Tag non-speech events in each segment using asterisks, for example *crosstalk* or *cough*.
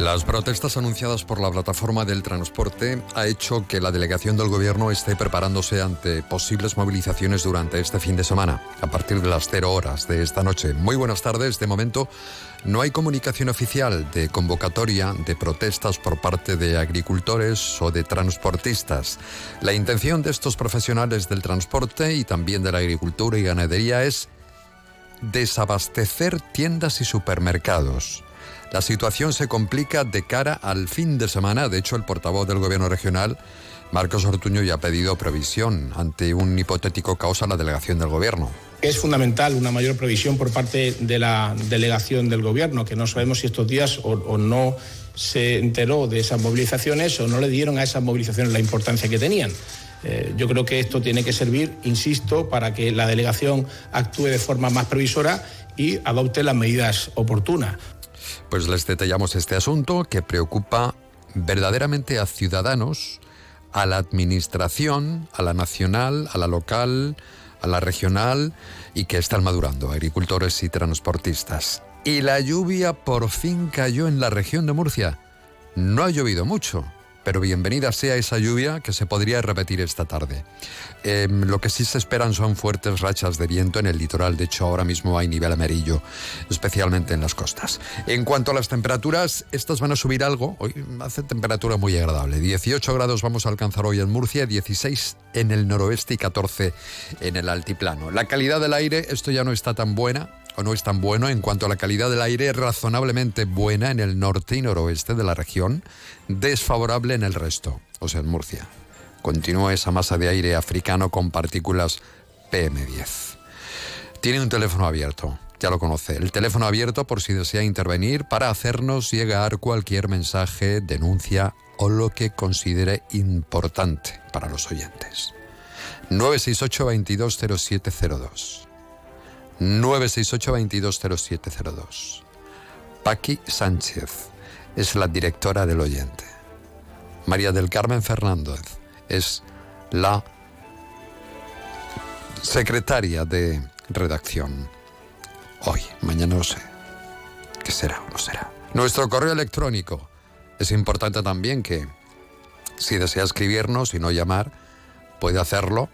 Las protestas anunciadas por la plataforma del transporte ha hecho que la delegación del gobierno esté preparándose ante posibles movilizaciones durante este fin de semana, a partir de las 0 horas de esta noche. Muy buenas tardes. De momento no hay comunicación oficial de convocatoria de protestas por parte de agricultores o de transportistas. La intención de estos profesionales del transporte y también de la agricultura y ganadería es desabastecer tiendas y supermercados. La situación se complica de cara al fin de semana. De hecho, el portavoz del Gobierno regional, Marcos Ortuño, ya ha pedido previsión ante un hipotético caos a la delegación del Gobierno. Es fundamental una mayor previsión por parte de la delegación del Gobierno, que no sabemos si estos días o, o no se enteró de esas movilizaciones o no le dieron a esas movilizaciones la importancia que tenían. Eh, yo creo que esto tiene que servir, insisto, para que la delegación actúe de forma más previsora y adopte las medidas oportunas. Pues les detallamos este asunto que preocupa verdaderamente a ciudadanos, a la administración, a la nacional, a la local, a la regional y que están madurando, agricultores y transportistas. Y la lluvia por fin cayó en la región de Murcia. No ha llovido mucho, pero bienvenida sea esa lluvia que se podría repetir esta tarde. Eh, lo que sí se esperan son fuertes rachas de viento en el litoral, de hecho ahora mismo hay nivel amarillo, especialmente en las costas. En cuanto a las temperaturas, estas van a subir algo, hoy hace temperatura muy agradable, 18 grados vamos a alcanzar hoy en Murcia, 16 en el noroeste y 14 en el altiplano. La calidad del aire, esto ya no está tan buena, no es tan bueno en cuanto a la calidad del aire, razonablemente buena en el norte y noroeste de la región, desfavorable en el resto, o sea, en Murcia. Continúa esa masa de aire africano con partículas PM10. Tiene un teléfono abierto, ya lo conoce. El teléfono abierto por si desea intervenir para hacernos llegar cualquier mensaje, denuncia o lo que considere importante para los oyentes. 968 220702 968-220702. Paqui Sánchez es la directora del oyente. María del Carmen Fernández es la secretaria de redacción. Hoy, mañana no sé. ¿Qué será o no será? Nuestro correo electrónico. Es importante también que si desea escribirnos y no llamar, puede hacerlo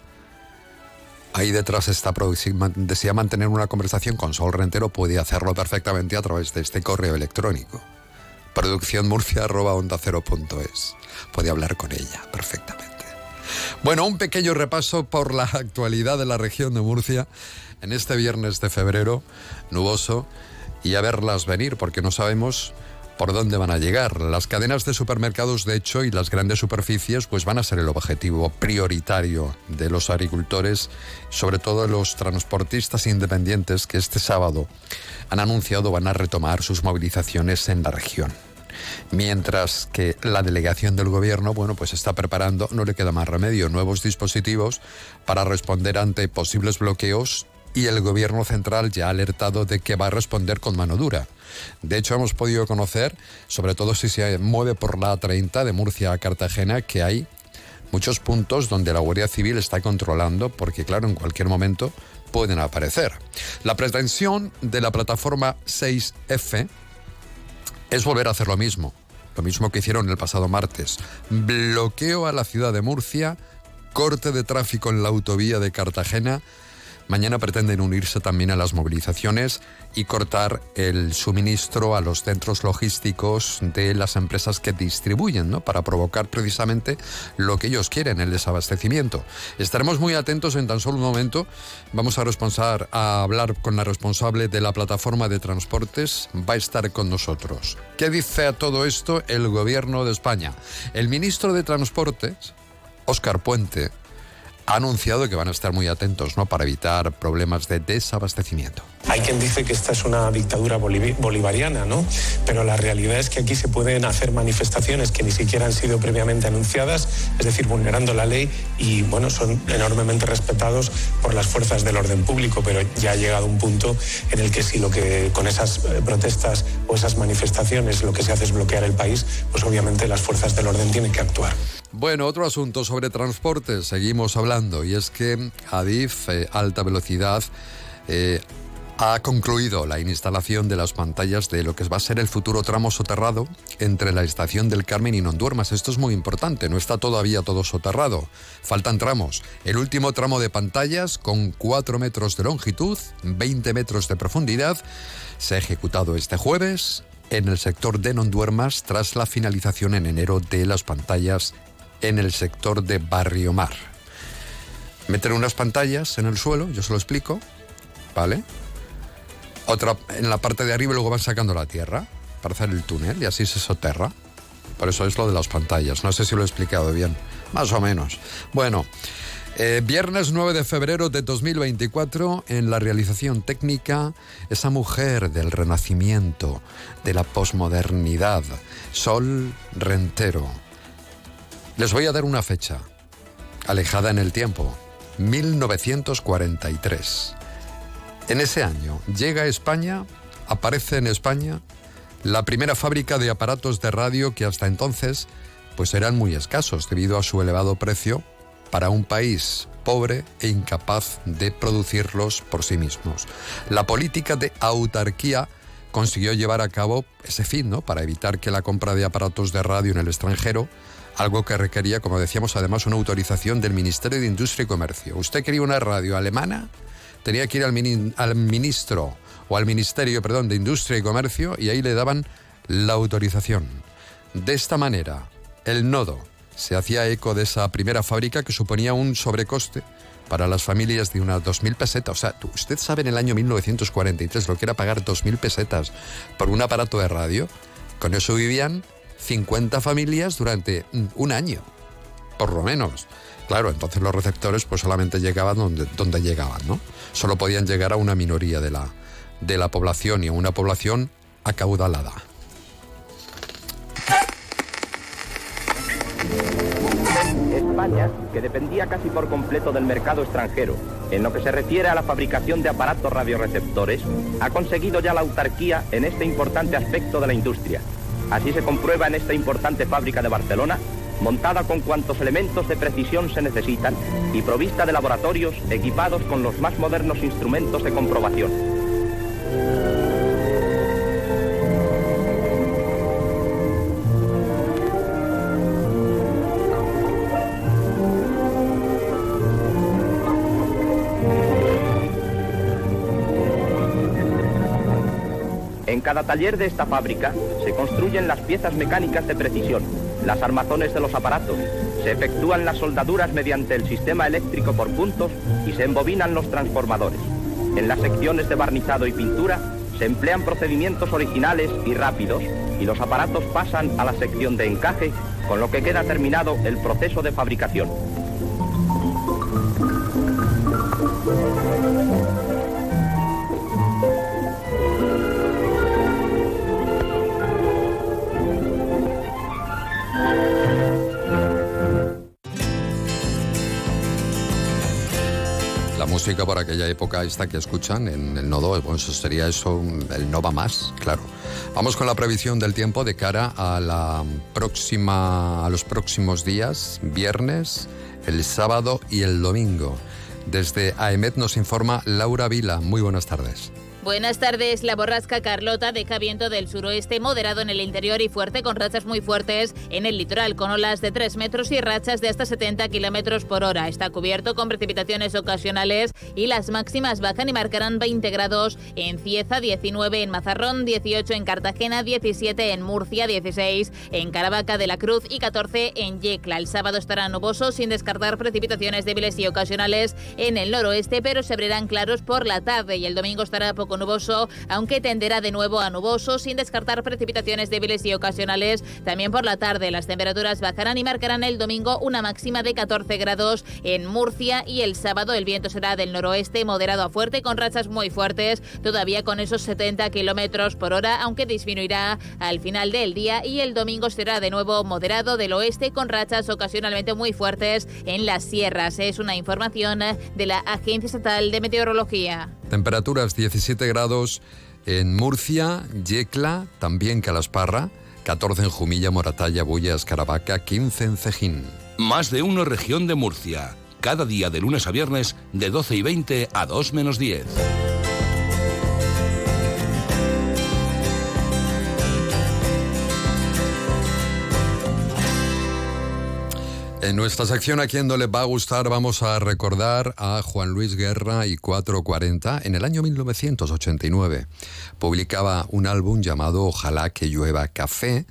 ahí detrás está si desea mantener una conversación con Sol Rentero, puede hacerlo perfectamente a través de este correo electrónico. Producciónmurcia.onda0.es. Puede hablar con ella perfectamente. Bueno, un pequeño repaso por la actualidad de la región de Murcia en este viernes de febrero, nuboso, y a verlas venir, porque no sabemos por dónde van a llegar. Las cadenas de supermercados, de hecho, y las grandes superficies, pues van a ser el objetivo prioritario de los agricultores, sobre todo de los transportistas independientes que este sábado han anunciado van a retomar sus movilizaciones en la región. Mientras que la delegación del gobierno, bueno, pues está preparando, no le queda más remedio, nuevos dispositivos para responder ante posibles bloqueos y el gobierno central ya ha alertado de que va a responder con mano dura. De hecho, hemos podido conocer, sobre todo si se mueve por la 30 de Murcia a Cartagena, que hay muchos puntos donde la Guardia Civil está controlando, porque claro, en cualquier momento pueden aparecer. La pretensión de la plataforma 6F es volver a hacer lo mismo, lo mismo que hicieron el pasado martes. Bloqueo a la ciudad de Murcia, corte de tráfico en la autovía de Cartagena, Mañana pretenden unirse también a las movilizaciones y cortar el suministro a los centros logísticos de las empresas que distribuyen, ¿no? Para provocar precisamente lo que ellos quieren, el desabastecimiento. Estaremos muy atentos en tan solo un momento. Vamos a, responsar, a hablar con la responsable de la plataforma de transportes. Va a estar con nosotros. ¿Qué dice a todo esto el gobierno de España? El ministro de Transportes, Óscar Puente, ha anunciado que van a estar muy atentos ¿no? para evitar problemas de desabastecimiento. Hay quien dice que esta es una dictadura bolivariana, ¿no? Pero la realidad es que aquí se pueden hacer manifestaciones que ni siquiera han sido previamente anunciadas, es decir, vulnerando la ley y, bueno, son enormemente respetados por las fuerzas del orden público, pero ya ha llegado un punto en el que si lo que con esas eh, protestas o esas manifestaciones lo que se hace es bloquear el país, pues obviamente las fuerzas del orden tienen que actuar. Bueno, otro asunto sobre transporte, seguimos hablando, y es que Adif, eh, alta velocidad, eh, ha concluido la instalación de las pantallas de lo que va a ser el futuro tramo soterrado entre la estación del Carmen y Nonduermas. Esto es muy importante, no está todavía todo soterrado. Faltan tramos. El último tramo de pantallas con 4 metros de longitud, 20 metros de profundidad, se ha ejecutado este jueves en el sector de Nonduermas tras la finalización en enero de las pantallas en el sector de Barrio Mar. Meter unas pantallas en el suelo, yo se lo explico, ¿vale? Otra en la parte de arriba y luego van sacando la tierra para hacer el túnel y así se soterra. Por eso es lo de las pantallas. No sé si lo he explicado bien. Más o menos. Bueno, eh, viernes 9 de febrero de 2024, en la realización técnica, esa mujer del renacimiento, de la posmodernidad, Sol Rentero. Les voy a dar una fecha, alejada en el tiempo, 1943. En ese año llega a España, aparece en España, la primera fábrica de aparatos de radio que hasta entonces pues eran muy escasos debido a su elevado precio para un país pobre e incapaz de producirlos por sí mismos. La política de autarquía consiguió llevar a cabo ese fin, ¿no? Para evitar que la compra de aparatos de radio en el extranjero, algo que requería, como decíamos, además una autorización del Ministerio de Industria y Comercio. Usted quería una radio alemana, tenía que ir al, ministro o al Ministerio, perdón, de Industria y Comercio y ahí le daban la autorización. De esta manera, el nodo se hacía eco de esa primera fábrica que suponía un sobrecoste para las familias de unas 2.000 pesetas. O sea, usted sabe en el año 1943 lo que era pagar 2.000 pesetas por un aparato de radio. Con eso vivían 50 familias durante un año, por lo menos. Claro, entonces los receptores pues solamente llegaban donde, donde llegaban, ¿no? Solo podían llegar a una minoría de la, de la población y a una población acaudalada. España, que dependía casi por completo del mercado extranjero, en lo que se refiere a la fabricación de aparatos radioreceptores, ha conseguido ya la autarquía en este importante aspecto de la industria. Así se comprueba en esta importante fábrica de Barcelona, montada con cuantos elementos de precisión se necesitan y provista de laboratorios equipados con los más modernos instrumentos de comprobación. Cada taller de esta fábrica se construyen las piezas mecánicas de precisión, las armazones de los aparatos, se efectúan las soldaduras mediante el sistema eléctrico por puntos y se embobinan los transformadores. En las secciones de barnizado y pintura se emplean procedimientos originales y rápidos y los aparatos pasan a la sección de encaje, con lo que queda terminado el proceso de fabricación. Música por aquella época esta que escuchan en el nodo, bueno, eso sería eso, el no va más, claro. Vamos con la previsión del tiempo de cara a la próxima, a los próximos días, viernes, el sábado y el domingo. Desde AEMET nos informa Laura Vila. Muy buenas tardes. Buenas tardes. La borrasca Carlota deja viento del suroeste moderado en el interior y fuerte con rachas muy fuertes en el litoral con olas de 3 metros y rachas de hasta 70 kilómetros por hora. Está cubierto con precipitaciones ocasionales y las máximas bajan y marcarán 20 grados en Cieza, 19 en Mazarrón, 18 en Cartagena, 17 en Murcia, 16 en Caravaca de la Cruz y 14 en Yecla. El sábado estará nuboso sin descartar precipitaciones débiles y ocasionales en el noroeste, pero se abrirán claros por la tarde y el domingo estará poco nuboso, aunque tenderá de nuevo a nuboso, sin descartar precipitaciones débiles y ocasionales. También por la tarde las temperaturas bajarán y marcarán el domingo una máxima de 14 grados en Murcia y el sábado el viento será del noroeste moderado a fuerte con rachas muy fuertes, todavía con esos 70 kilómetros por hora, aunque disminuirá al final del día y el domingo será de nuevo moderado del oeste con rachas ocasionalmente muy fuertes en las sierras. Es una información de la Agencia Estatal de Meteorología. Temperaturas 17 grados en Murcia, Yecla, también Calasparra, 14 en Jumilla, Moratalla, Bulla, Escaravaca, 15 en Cejín. Más de uno región de Murcia. Cada día de lunes a viernes de 12 y 20 a 2 menos 10. En nuestra sección A quien no le va a gustar vamos a recordar a Juan Luis Guerra y 440. En el año 1989 publicaba un álbum llamado Ojalá que llueva café.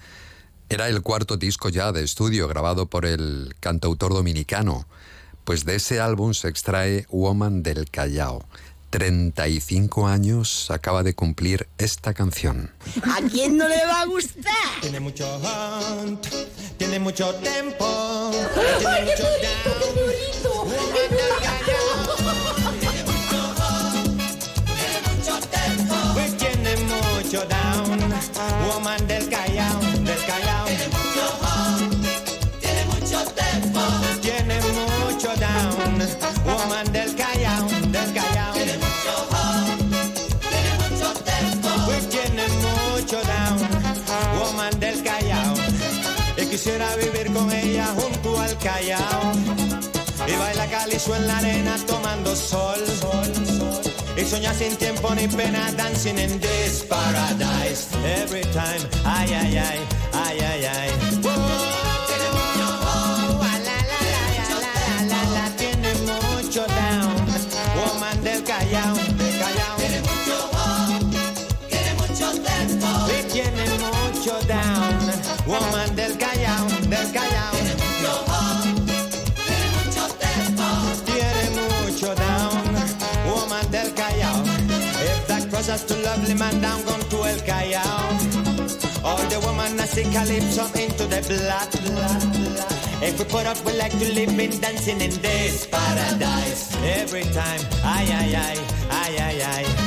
Era el cuarto disco ya de estudio grabado por el cantautor dominicano. Pues de ese álbum se extrae Woman del Callao. 35 años acaba de cumplir esta canción. ¿A quién no le va a gustar? Tiene mucho hunt, tiene mucho tempo, mucho hunt, tiene mucho tempo. Pues tiene mucho down. Woman del Callao, del Callao. Quisiera vivir con ella junto al Callao. Y baila calizo en la arena tomando sol. Y soñar sin tiempo ni pena dancing in this paradise. Every time, ay, ay, ay, ay, ay, ay. Crosses to lovely man down, gone to El Callao. All the woman I see calypso into the blood. If we put up, we like to live in dancing in this paradise. Every time, ay, ay, ay, ay, ay, ay.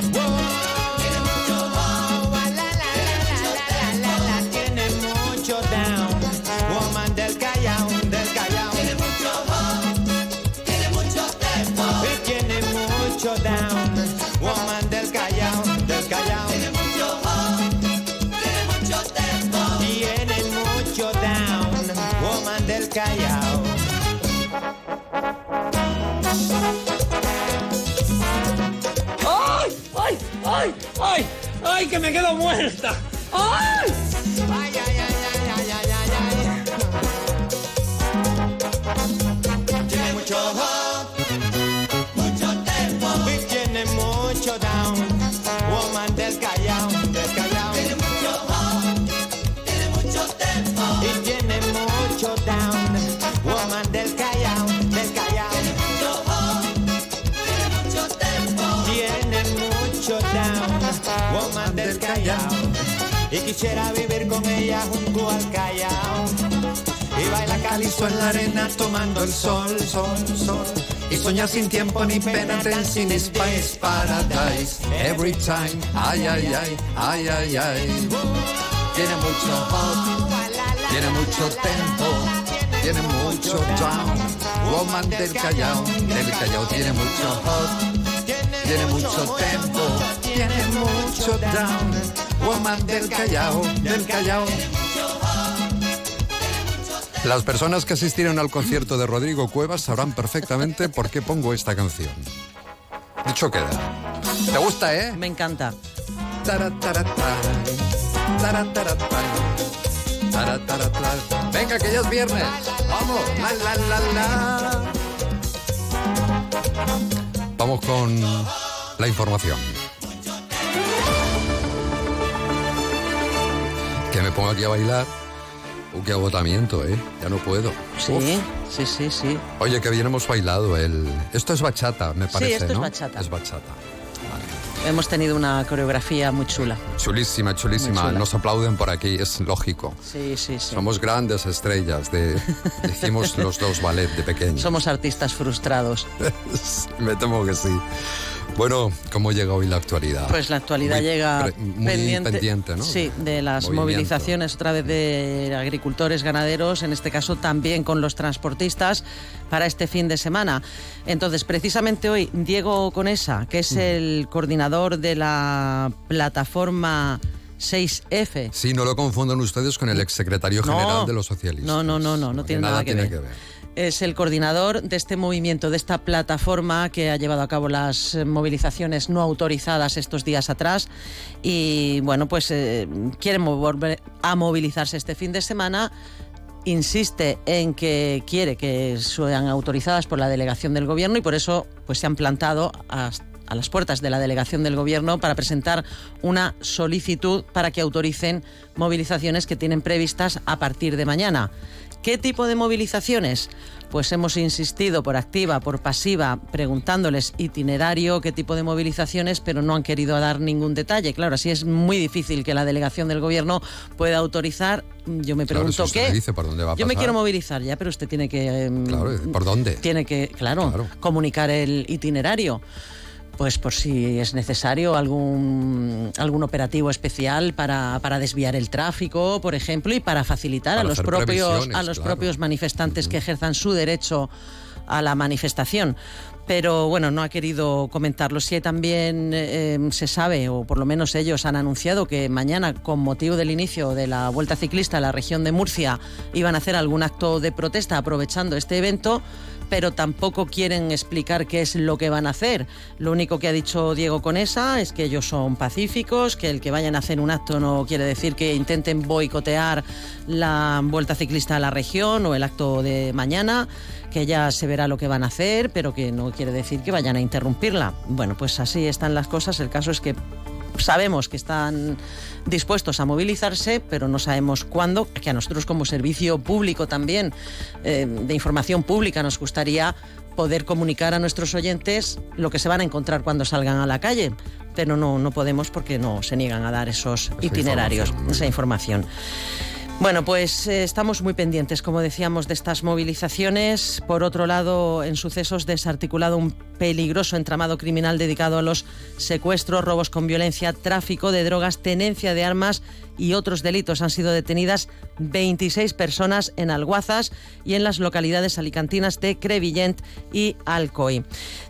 ¡Que me quedo muerta! Y quisiera vivir con ella junto al Callao. Y baila calizo en la arena tomando el sol, sol, sol. Y soñar sin tiempo ni pena, dancing in space paradise. Every time, ay, ay, ay, ay, ay, ay. Tiene mucho hot, tiene mucho tempo, tiene mucho down. Woman del Callao, del Callao tiene mucho hot, tiene mucho tempo, tiene mucho down. Woman del Callao, del Callao. Las personas que asistieron al concierto de Rodrigo Cuevas sabrán perfectamente por qué pongo esta canción. Dicho queda. ¿Te gusta, eh? Me encanta. Venga, que ya es viernes. Vamos. La, la, la, la. Vamos con la información. Pongo aquí a bailar. Uh, qué agotamiento, ¿eh? Ya no puedo. Sí, Uf. sí, sí, sí. Oye, que bien hemos bailado el... Esto es bachata, me parece, esto es ¿no? bachata. Es bachata. Vale. hemos tenido una coreografía muy chula. Chulísima, chulísima. Muy chula. Nos aplauden por aquí, es lógico. Sí, sí, sí. Somos grandes estrellas de... *laughs* Hicimos los dos ballet de pequeños. Somos artistas frustrados. *laughs* Me temo que sí. Bueno, ¿cómo llega hoy la actualidad? Pues la actualidad Muy llega muy pendiente, ¿no? Sí, de las Movimiento. movilizaciones otra vez de agricultores, ganaderos, en este caso también con los transportistas para este fin de semana. Entonces, precisamente hoy, Diego Conesa, que es el coordinador de la plataforma 6F. Sí, no lo confundan ustedes con el exsecretario No. general de los socialistas. No, no, no, no, no tiene nada, que, tiene ver. Es el coordinador de este movimiento, de esta plataforma que ha llevado a cabo las movilizaciones no autorizadas estos días atrás. Y bueno, pues eh, quiere volver a movilizarse este fin de semana. Insiste en que quiere que sean autorizadas por la delegación del gobierno y por eso pues se han plantado a, a las puertas de la delegación del gobierno para presentar una solicitud para que autoricen movilizaciones que tienen previstas a partir de mañana. ¿Qué tipo de movilizaciones? Pues hemos insistido por activa, por pasiva, preguntándoles itinerario, qué tipo de movilizaciones, pero no han querido dar ningún detalle. Claro, así es muy difícil que la delegación del gobierno pueda autorizar. Yo me Claro, pregunto qué. me dice por dónde va a Yo me quiero movilizar ya, pero usted tiene que Claro, ¿por dónde? tiene que, claro, comunicar el itinerario. Pues por si es necesario algún, algún operativo especial para, para desviar el tráfico, por ejemplo, y para facilitar Para a los propios, a los claro. propios manifestantes que ejerzan su derecho a la manifestación. Pero bueno, no ha querido comentarlo. Sí, también eh, se sabe, o por lo menos ellos han anunciado que mañana, con motivo del inicio de la Vuelta Ciclista en la región de Murcia, iban a hacer algún acto de protesta aprovechando este evento pero tampoco quieren explicar qué es lo que van a hacer. Lo único que ha dicho Diego Conesa es que ellos son pacíficos, que el que vayan a hacer un acto no quiere decir que intenten boicotear la vuelta ciclista a la región o el acto de mañana, que ya se verá lo que van a hacer, pero que no quiere decir que vayan a interrumpirla. Bueno, pues así están las cosas. El caso es que sabemos que están dispuestos a movilizarse, pero no sabemos cuándo, que a nosotros como servicio público también eh, de información pública nos gustaría poder comunicar a nuestros oyentes lo que se van a encontrar cuando salgan a la calle, pero no, no podemos porque no se niegan a dar esos itinerarios, información, esa información. Bueno, pues eh, estamos muy pendientes, como decíamos, de estas movilizaciones. Por otro lado, en sucesos desarticulado un peligroso entramado criminal dedicado a los secuestros, robos con violencia, tráfico de drogas, tenencia de armas y otros delitos. Han sido detenidas 26 personas en Alguazas y en las localidades alicantinas de Crevillent y Alcoy.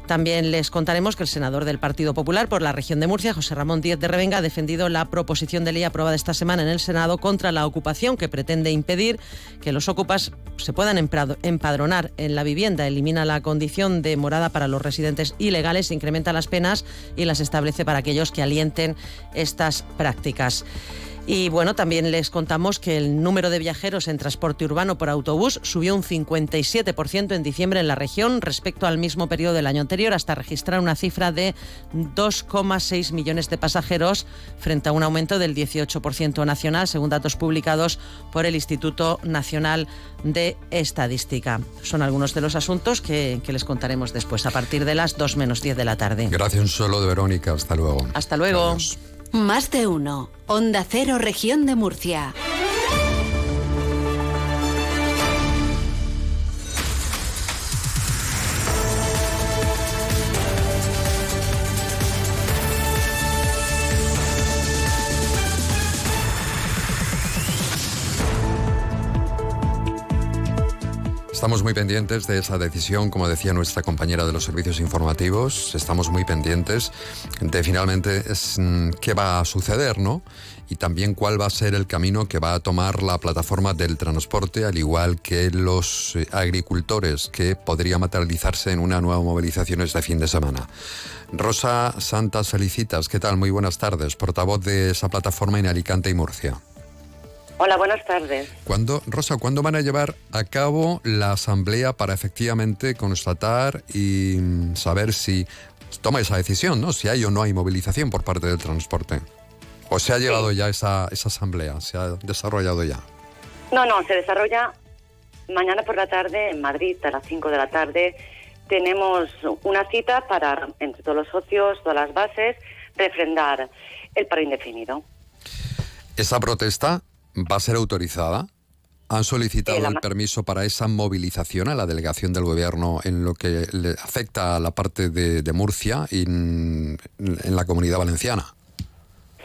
También les contaremos que el senador del Partido Popular por la región de Murcia, José Ramón Díez de Revenga, ha defendido la proposición de ley aprobada esta semana en el Senado contra la ocupación que pretende impedir que los ocupas se puedan empadronar en la vivienda. Elimina la condición de morada para los residentes ilegales, incrementa las penas y las establece para aquellos que alienten estas prácticas. Y bueno, también les contamos que el número de viajeros en transporte urbano por autobús subió un 57% en diciembre en la región respecto al mismo periodo del año anterior, hasta registrar una cifra de 2,6 millones de pasajeros frente a un aumento del 18% nacional, según datos publicados por el Instituto Nacional de Estadística. Son algunos de los asuntos que, que les contaremos después, a partir de las 2 menos 10 de la tarde. Gracias un solo de Verónica. Hasta luego. Hasta luego. Más de uno. Onda Cero, región de Murcia. Estamos muy pendientes de esa decisión, como decía nuestra compañera de los servicios informativos. Estamos muy pendientes de finalmente mm, qué va a suceder, ¿no? Y también cuál va a ser el camino que va a tomar la plataforma del transporte, al igual que los eh, agricultores, que podría materializarse en una nueva movilización este fin de semana. Rosa Santas Felicitas, ¿qué tal? Muy buenas tardes, portavoz de esa plataforma en Alicante y Murcia. Hola, buenas tardes. ¿Cuándo, Rosa, ¿cuándo van a llevar a cabo la asamblea para efectivamente constatar y saber si toma esa decisión, ¿no? Si hay o no hay movilización por parte del transporte. ¿O se ha llevado ya esa, esa asamblea? ¿Se ha desarrollado ya? No, no, se desarrolla mañana por la tarde en Madrid a las 5 de la tarde. Tenemos una cita para, entre todos los socios, todas las bases, refrendar el paro indefinido. ¿Esa protesta va a ser autorizada? ¿Han solicitado el permiso para esa movilización a la delegación del gobierno en lo que le afecta a la parte de, de Murcia y en, en la comunidad valenciana?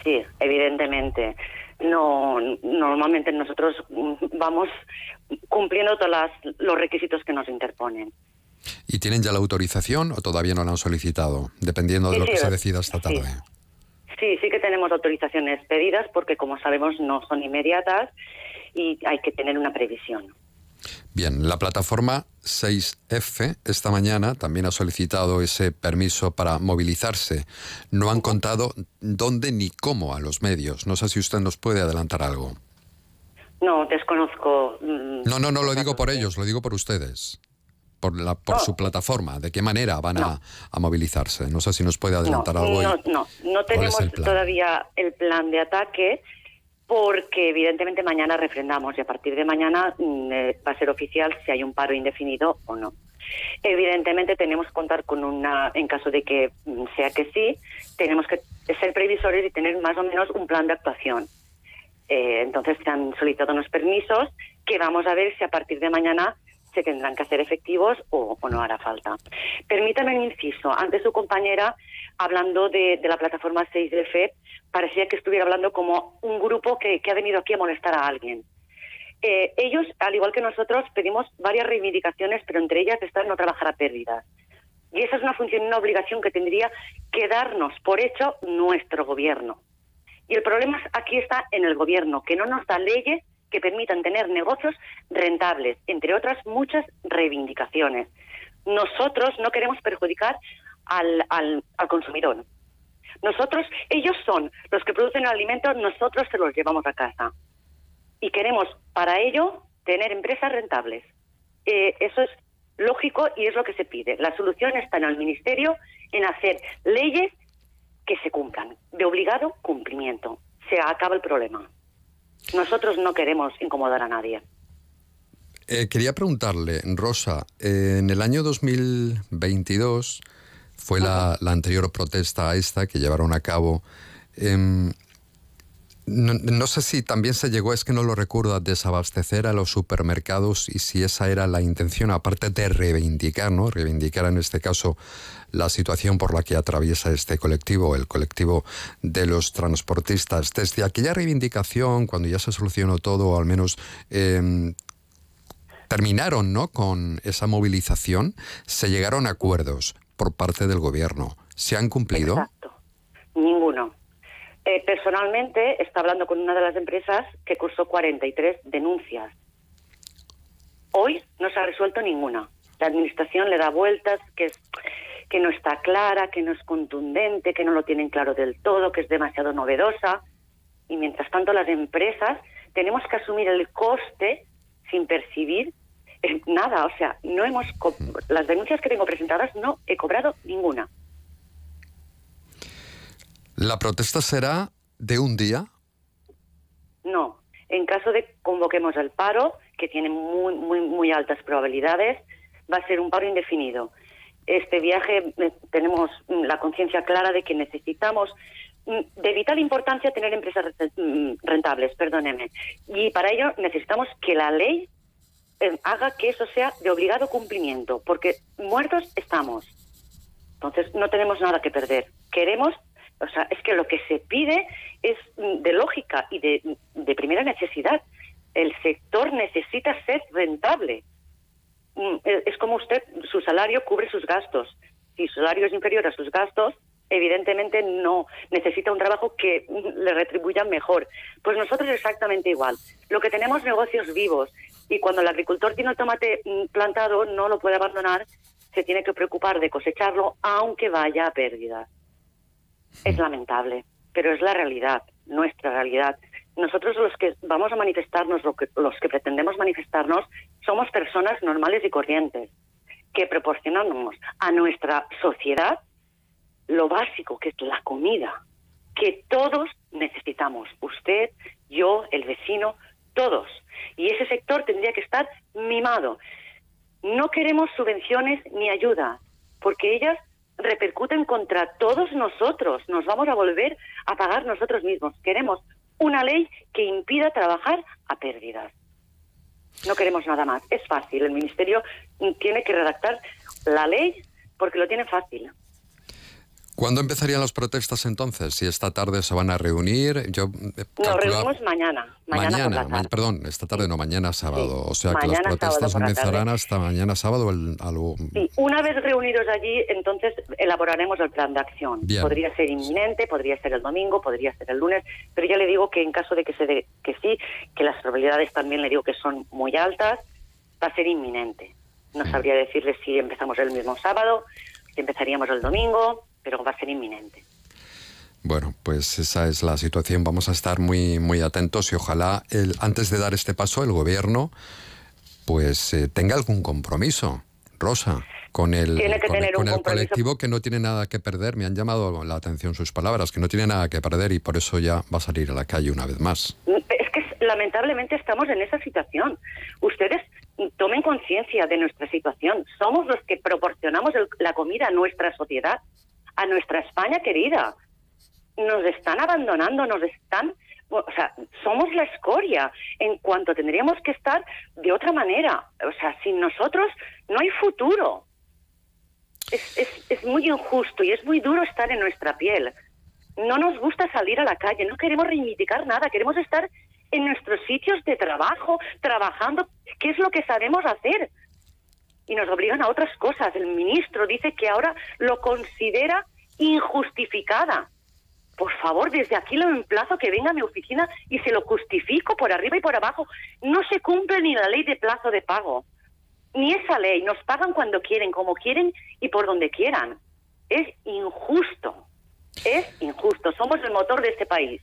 Sí, evidentemente. No, normalmente nosotros vamos cumpliendo todos los requisitos que nos interponen. ¿Y tienen ya la autorización o todavía no la han solicitado? Dependiendo de Sí, lo sí, que se lo- decida esta sí. tarde. Sí, sí que tenemos autorizaciones pedidas porque, como sabemos, no son inmediatas y hay que tener una previsión. Bien, la plataforma 6F esta mañana también ha solicitado ese permiso para movilizarse. No han contado dónde ni cómo a los medios. No sé si usted nos puede adelantar algo. No, desconozco. mm, No, no, no lo digo por ellos, lo digo por ustedes. Por, la, por su plataforma. ¿De qué manera van a, a movilizarse? No sé si nos puede adelantar algo. y- No, no, no tenemos el todavía el plan de ataque porque evidentemente mañana refrendamos y a partir de mañana mm, eh, va a ser oficial si hay un paro indefinido o no. Evidentemente tenemos que contar con una, en caso de que mm, sea que sí, tenemos que ser previsores y tener más o menos un plan de actuación. Eh, entonces se han solicitado unos permisos que vamos a ver si a partir de mañana se tendrán que hacer efectivos o, no hará falta. Permítame un inciso. Antes su compañera, hablando de, de la plataforma 6F, parecía que estuviera hablando como un grupo que, ha venido aquí a molestar a alguien. Eh, ellos, al igual que nosotros, pedimos varias reivindicaciones, pero entre ellas está no trabajar a pérdidas. Y esa es una función una obligación que tendría que darnos por hecho nuestro gobierno. Y el problema aquí está en el gobierno, que no nos da leyes que permitan tener negocios rentables, entre otras muchas reivindicaciones. Nosotros no queremos perjudicar al, al, consumidor. Nosotros, ellos son los que producen el alimento, nosotros se los llevamos a casa. Y queremos, para ello, tener empresas rentables. Eh, eso es lógico y es lo que se pide. La solución está en el Ministerio en hacer leyes que se cumplan, de obligado cumplimiento. Se acaba el problema. Nosotros no queremos incomodar a nadie. Eh, quería preguntarle, Rosa, eh, en el año 2022 fue la, la anterior protesta a esta que llevaron a cabo. em, no, sé si también se llegó, es que no lo recuerdo, a desabastecer a los supermercados y si esa era la intención, aparte de reivindicar, ¿no? Reivindicar en este caso la situación por la que atraviesa este colectivo, el colectivo de los transportistas. Desde aquella reivindicación, cuando ya se solucionó todo, o al menos em, terminaron ¿no? con esa movilización, se llegaron a acuerdos por parte del gobierno. ¿Se han cumplido? Ninguno. Eh, personalmente, está hablando con una de las empresas que cursó 43 denuncias. Hoy no se ha resuelto ninguna. La administración le da vueltas, que, es, que no está clara, que no es contundente, que no lo tienen claro del todo, que es demasiado novedosa. Y mientras tanto, las empresas tenemos que asumir el coste sin percibir eh, nada. O sea, no hemos las denuncias que tengo presentadas no he cobrado ninguna. ¿La protesta será de un día? No. En caso de que convoquemos el paro, que tiene muy, muy, muy altas probabilidades, va a ser un paro indefinido. Este viaje eh, tenemos mm, la conciencia clara de que necesitamos mm, de vital importancia tener empresas re- mm, rentables, perdóneme. Y para ello necesitamos que la ley eh, haga que eso sea de obligado cumplimiento, porque muertos estamos. Entonces no tenemos nada que perder. Queremos, o sea, es que lo que se pide es mm, de lógica y de, de primera necesidad. El sector necesita ser rentable. Mm, eh, Es como usted, su salario cubre sus gastos. Si su salario es inferior a sus gastos, evidentemente no necesita un trabajo que mm, le retribuya mejor. Pues nosotros exactamente igual. Lo que tenemos negocios vivos y cuando el agricultor tiene el tomate mm, plantado no lo puede abandonar, se tiene que preocupar de cosecharlo aunque vaya a pérdida. Es lamentable, pero es la realidad, nuestra realidad. Nosotros los que vamos a manifestarnos, los que pretendemos manifestarnos, somos personas normales y corrientes, que proporcionamos a nuestra sociedad lo básico, que es la comida, que todos necesitamos, usted, yo, el vecino, todos. Y ese sector tendría que estar mimado. No queremos subvenciones ni ayuda, porque ellas repercuten contra todos nosotros. Nos vamos a volver a pagar nosotros mismos. Queremos una ley que impida trabajar a pérdidas. No queremos nada más. Es fácil. El Ministerio tiene que redactar la ley porque lo tiene fácil. ¿Cuándo empezarían las protestas entonces? Si esta tarde se van a reunir, yo eh, Nos reunimos mañana. Mañana, ma- perdón, esta tarde no, mañana sábado. Sí, O sea que las protestas empezarán hasta mañana sábado. El, algo, Sí, una vez reunidos allí, entonces elaboraremos el plan de acción. Bien. Podría ser inminente, podría ser el domingo, podría ser el lunes, pero ya le digo que en caso de que se dé que sí, que las probabilidades también le digo que son muy altas, va a ser inminente. No sabría decirle si empezamos el mismo sábado, si empezaríamos el domingo, pero va a ser inminente. Bueno, pues esa es la situación. Vamos a estar muy, muy atentos y ojalá el, antes de dar este paso el gobierno pues eh, tenga algún compromiso, Rosa, con el, con, el- con colectivo que no tiene nada que perder. Me han llamado la atención sus palabras, que no tiene nada que perder y por eso ya va a salir a la calle una vez más. Es que lamentablemente estamos en esa situación. Ustedes tomen conciencia de nuestra situación. Somos los que proporcionamos el- la comida a nuestra sociedad, a nuestra España querida. Nos están abandonando, nos están... O sea, somos la escoria en cuanto tendríamos que estar de otra manera. O sea, sin nosotros no hay futuro. Es, es, es muy injusto y es muy duro estar en nuestra piel. No nos gusta salir a la calle, no queremos reivindicar nada, queremos estar en nuestros sitios de trabajo, trabajando, que es lo que sabemos hacer. Y nos obligan a otras cosas. El ministro dice que ahora lo considera injustificada. Por favor, desde aquí lo emplazo que venga a mi oficina y se lo justifico por arriba y por abajo. No se cumple ni la ley de plazo de pago, ni esa ley. Nos pagan cuando quieren, como quieren y por donde quieran. Es injusto. Es injusto. Somos el motor de este país.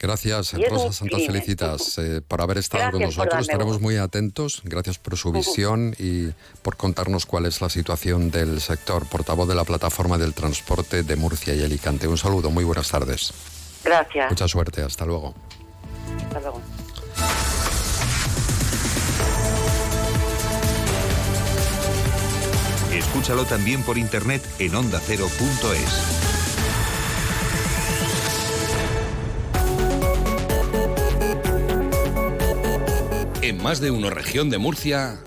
Gracias, Rosa crimen. Felicitas, eh, por haber estado con Gracias nosotros. Estaremos muy atentos. Gracias por su visión *laughs* y por contarnos cuál es la situación del sector. Portavoz de la Plataforma del Transporte de Murcia y Alicante. Un saludo, muy buenas tardes. Gracias. Mucha suerte, hasta luego. Hasta luego. Escúchalo también por internet en ondacero.es. En más de uno región de Murcia,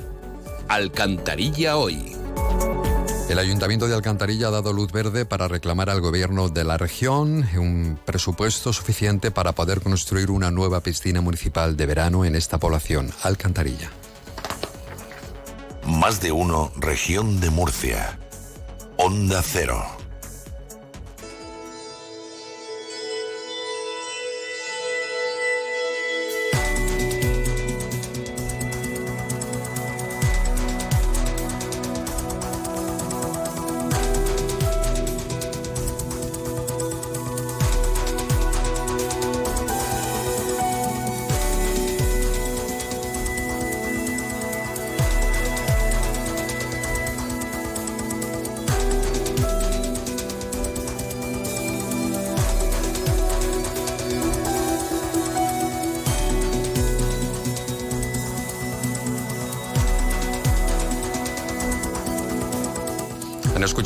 Alcantarilla hoy. El Ayuntamiento de Alcantarilla ha dado luz verde para reclamar al gobierno de la región un presupuesto suficiente para poder construir una nueva piscina municipal de verano en esta población, Alcantarilla. Más de uno, región de Murcia. Onda Cero.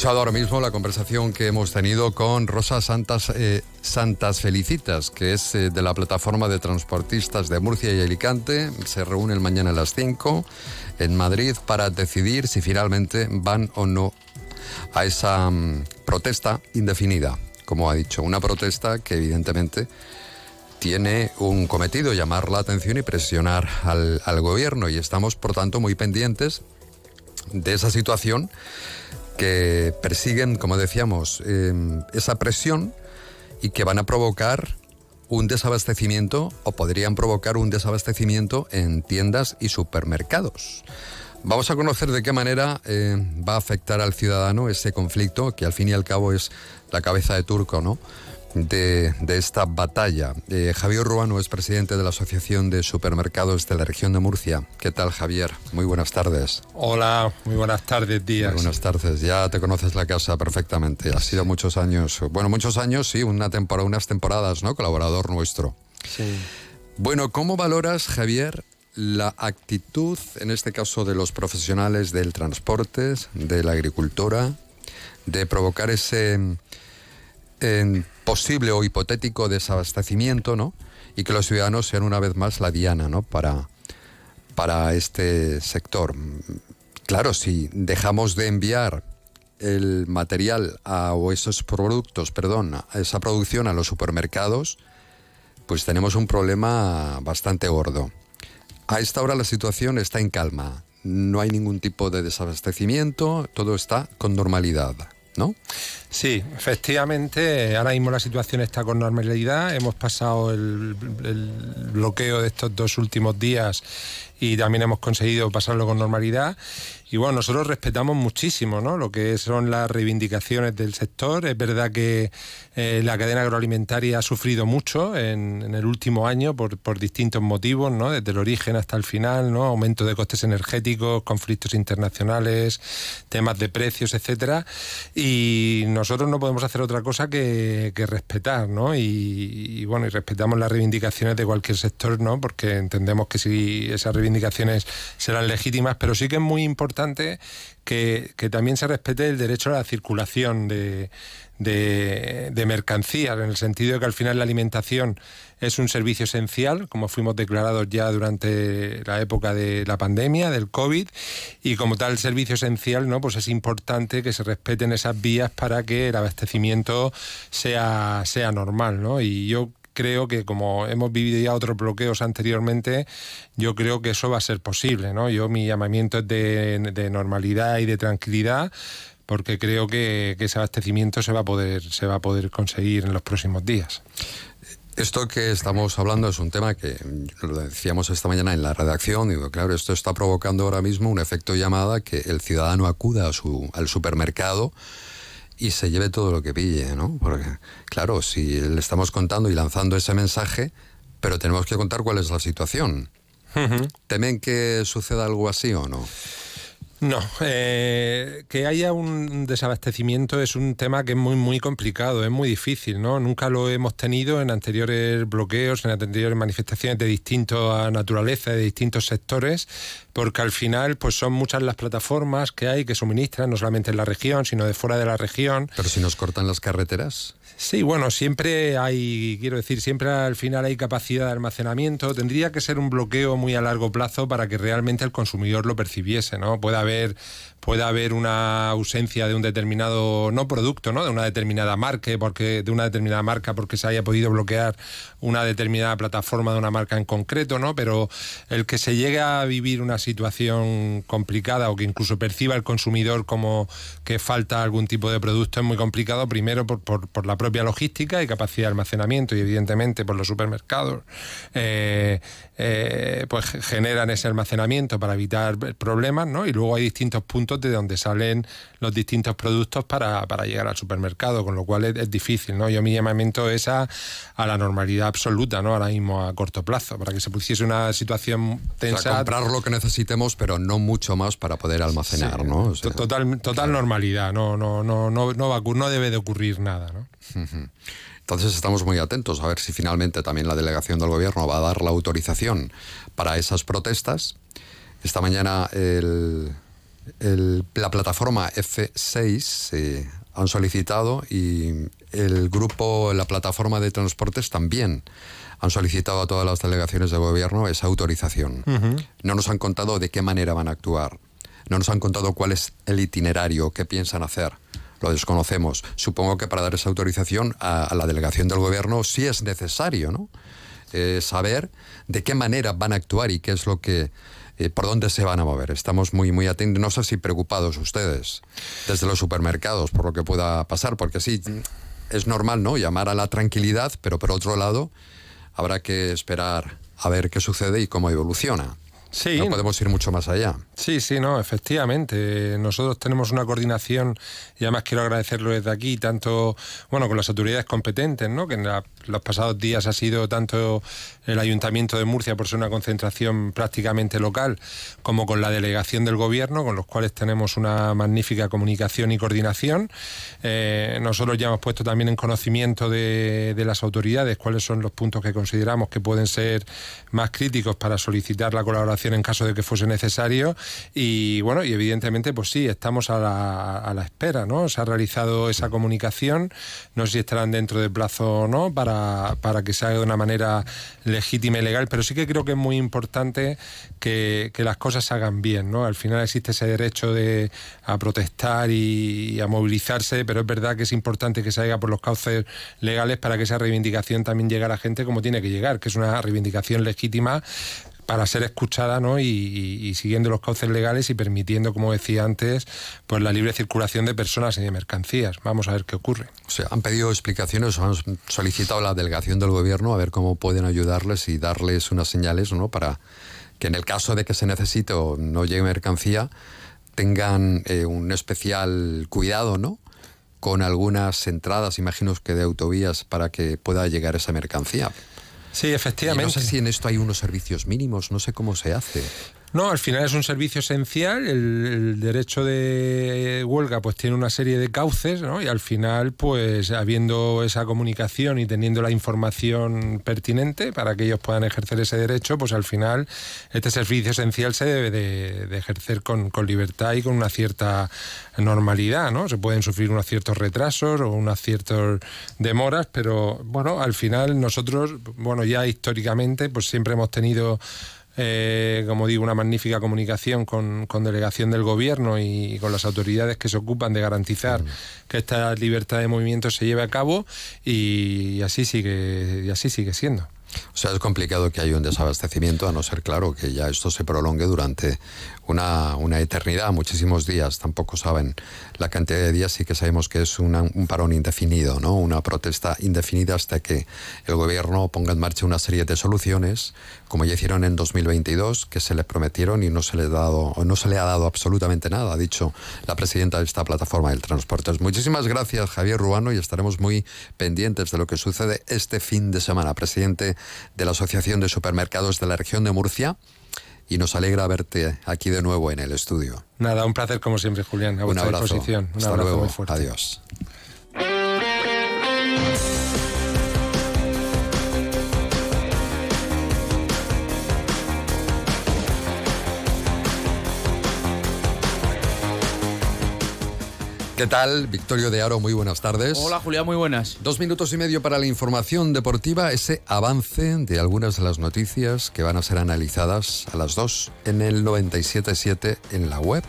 Escuchado ahora mismo la conversación que hemos tenido con Rosa Santas, eh, Santas Felicitas, que es eh, de la plataforma de transportistas de Murcia y Alicante. Se reúnen mañana a las 5 en Madrid para decidir si finalmente van o no a esa mm, protesta indefinida, como ha dicho. Una protesta que evidentemente tiene un cometido, llamar la atención y presionar al, al gobierno. Y estamos, por tanto, muy pendientes de esa situación que persiguen, como decíamos, eh, esa presión y que van a provocar un desabastecimiento o podrían provocar un desabastecimiento en tiendas y supermercados. Vamos a conocer de qué manera eh, va a afectar al ciudadano ese conflicto, que al fin y al cabo es la cabeza de turco, ¿no? De, de esta batalla. Eh, Javier Ruano es presidente de la Asociación de Supermercados de la región de Murcia. ¿Qué tal, Javier? Muy buenas tardes. Hola, muy buenas tardes, días. Muy buenas tardes. Ya te conoces la casa perfectamente. Ha sido muchos años, bueno, muchos años, sí, una temporada, unas temporadas, ¿no? Colaborador nuestro. Sí. Bueno, ¿cómo valoras, Javier, la actitud, en este caso, de los profesionales del transporte, de la agricultura, de provocar ese eh, posible o hipotético desabastecimiento, ¿no? Y que los ciudadanos sean una vez más la diana, ¿no? Para, para este sector. Claro, si dejamos de enviar el material o esos productos, perdón, esa producción a los supermercados, pues tenemos un problema bastante gordo. A esta hora la situación está en calma. No hay ningún tipo de desabastecimiento, todo está con normalidad, ¿no? Sí, efectivamente, ahora mismo la situación está con normalidad. Hemos pasado el, el bloqueo de estos dos últimos días y también hemos conseguido pasarlo con normalidad. Y bueno, nosotros respetamos muchísimo ¿no? lo que son las reivindicaciones del sector. Es verdad que eh, la cadena agroalimentaria ha sufrido mucho en, el último año por, por, distintos motivos, ¿no? desde el origen hasta el final, ¿no? aumento de costes energéticos, conflictos internacionales, temas de precios, etcétera. Y nosotros no podemos hacer otra cosa que, respetar, ¿no? Y, bueno, y respetamos las reivindicaciones de cualquier sector, ¿no? Porque entendemos que si esas reivindicaciones serán legítimas, pero sí que es muy importante que, también se respete el derecho a la circulación de, de, de, mercancías, en el sentido de que al final la alimentación es un servicio esencial, como fuimos declarados ya durante la época de la pandemia, del COVID, y como tal servicio esencial, ¿no? Pues es importante que se respeten esas vías para que el abastecimiento sea, sea normal, ¿no? Y yo creo que como hemos vivido ya otros bloqueos anteriormente, yo creo que eso va a ser posible, ¿no? Yo mi llamamiento es de, normalidad y de tranquilidad porque creo que, que, ese abastecimiento se va a poder se va a poder conseguir en los próximos días. Esto que estamos hablando es un tema que lo decíamos esta mañana en la redacción. Digo, claro, esto está provocando ahora mismo un efecto llamada que el ciudadano acuda a su, al supermercado y se lleve todo lo que pille, ¿no? Porque, claro, si le estamos contando y lanzando ese mensaje, pero tenemos que contar cuál es la situación. Uh -huh. ¿Temen que suceda algo así o no? No, eh, que haya un desabastecimiento es un tema que es muy muy complicado, es muy difícil, ¿no? Nunca lo hemos tenido en anteriores bloqueos, en anteriores manifestaciones de distinta naturaleza, de distintos sectores, porque al final pues son muchas las plataformas que hay que suministran, no solamente en la región, sino de fuera de la región. Pero si nos cortan las carreteras. Sí, bueno, siempre hay, quiero decir, siempre al final hay capacidad de almacenamiento. Tendría que ser un bloqueo muy a largo plazo para que realmente el consumidor lo percibiese, ¿no? Puede haber puede haber una ausencia de un determinado no producto, ¿no? de una determinada marca, porque de una determinada marca porque se haya podido bloquear una determinada plataforma de una marca en concreto, ¿no? Pero el que se llegue a vivir una situación complicada o que incluso perciba el consumidor como que falta algún tipo de producto es muy complicado, primero por, por, por la propia logística y capacidad de almacenamiento y evidentemente por los supermercados eh, eh, pues generan ese almacenamiento para evitar problemas, ¿no? Y luego hay distintos puntos de donde salen los distintos productos para, para llegar al supermercado, con lo cual es, es, difícil, ¿no? Yo mi llamamiento es a, a, la normalidad absoluta, ¿no? Ahora mismo a corto plazo, para que se pusiese una situación tensa. O sea, comprar lo que necesitemos, pero no mucho más para poder almacenar, sí, ¿no? O sea, total total claro. normalidad, no, no, no, no, no, va, no debe de ocurrir nada, ¿no? Uh -huh. Entonces estamos muy atentos a ver si finalmente también la delegación del gobierno va a dar la autorización para esas protestas. Esta mañana el, el, la plataforma F6 eh, han solicitado y el grupo, la plataforma de transportes también han solicitado a todas las delegaciones de gobierno esa autorización. Uh -huh. No nos han contado de qué manera van a actuar. No nos han contado cuál es el itinerario, qué piensan hacer. Lo desconocemos. Supongo que para dar esa autorización a, la delegación del gobierno sí es necesario, ¿no? Eh, saber de qué manera van a actuar y qué es lo que eh, por dónde se van a mover. Estamos muy, muy atentos, no sé si preocupados ustedes desde los supermercados por lo que pueda pasar, porque sí, es normal, ¿no? Llamar a la tranquilidad, pero por otro lado, habrá que esperar a ver qué sucede y cómo evoluciona. Sí. No podemos ir mucho más allá. Sí, sí, no, efectivamente. Nosotros tenemos una coordinación y además quiero agradecerlo desde aquí, tanto, bueno, con las autoridades competentes, ¿no? Que en la, los pasados días ha sido tanto el Ayuntamiento de Murcia por ser una concentración prácticamente local, como con la delegación del gobierno, con los cuales tenemos una magnífica comunicación y coordinación. Eh, nosotros ya hemos puesto también en conocimiento de, de las autoridades cuáles son los puntos que consideramos que pueden ser más críticos para solicitar la colaboración en caso de que fuese necesario. Y bueno, y evidentemente, pues sí, estamos a la, a la espera, ¿no? Se ha realizado esa comunicación, no sé si estarán dentro de plazo o no, para, para que se haga de una manera legítima y legal, pero sí que creo que es muy importante que, las cosas se hagan bien, ¿no? Al final existe ese derecho de, a protestar y, a movilizarse, pero es verdad que es importante que se haga por los cauces legales para que esa reivindicación también llegue a la gente como tiene que llegar, que es una reivindicación legítima para ser escuchada ¿no? y, y- y siguiendo los cauces legales y permitiendo, como decía antes, pues la libre circulación de personas y de mercancías. Vamos a ver qué ocurre. O sea, han pedido explicaciones han solicitado la delegación del gobierno a ver cómo pueden ayudarles y darles unas señales, ¿no? Para que en el caso de que se necesite o no llegue mercancía, tengan eh, un especial cuidado, ¿no? Con algunas entradas, imagino que de autovías, para que pueda llegar esa mercancía. Sí, efectivamente. no sé si en esto hay unos servicios mínimos, no sé cómo se hace. No, al final es un servicio esencial. El, derecho de huelga pues tiene una serie de cauces, ¿no? Y al final, pues habiendo esa comunicación y teniendo la información pertinente para que ellos puedan ejercer ese derecho, pues al final este servicio esencial se debe de, de ejercer con, con libertad y con una cierta normalidad, ¿no? Se pueden sufrir unos ciertos retrasos o unas ciertas demoras, pero bueno, al final nosotros, bueno, ya históricamente, pues siempre hemos tenido eh, como digo, una magnífica comunicación con, con delegación del gobierno y, con las autoridades que se ocupan de garantizar que esta libertad de movimiento se lleve a cabo y, así sigue y así sigue siendo. O sea, es complicado que haya un desabastecimiento, a no ser claro que ya esto se prolongue durante una, una eternidad, muchísimos días. Tampoco saben la cantidad de días, sí que sabemos que es una- un parón indefinido, ¿no? Una protesta indefinida hasta que el gobierno ponga en marcha una serie de soluciones, como ya hicieron en 2022, que se le prometieron y no se le, ha dado, no se le ha dado absolutamente nada, ha dicho la presidenta de esta plataforma del transporte. Muchísimas gracias, Javier Ruano, y estaremos muy pendientes de lo que sucede este fin de semana. Presidente de la Asociación de Supermercados de la región de Murcia, y nos alegra verte aquí de nuevo en el estudio. Nada, un placer como siempre, Julián, a Un vuestra abrazo. disposición. Un Hasta abrazo luego. muy fuerte. Adiós. ¿Qué tal? Victorio de Aro, muy buenas tardes. Hola Julián, muy buenas. Dos minutos y medio para la información deportiva, ese avance de algunas de las noticias que van a ser analizadas a las dos en el 97.7 en la web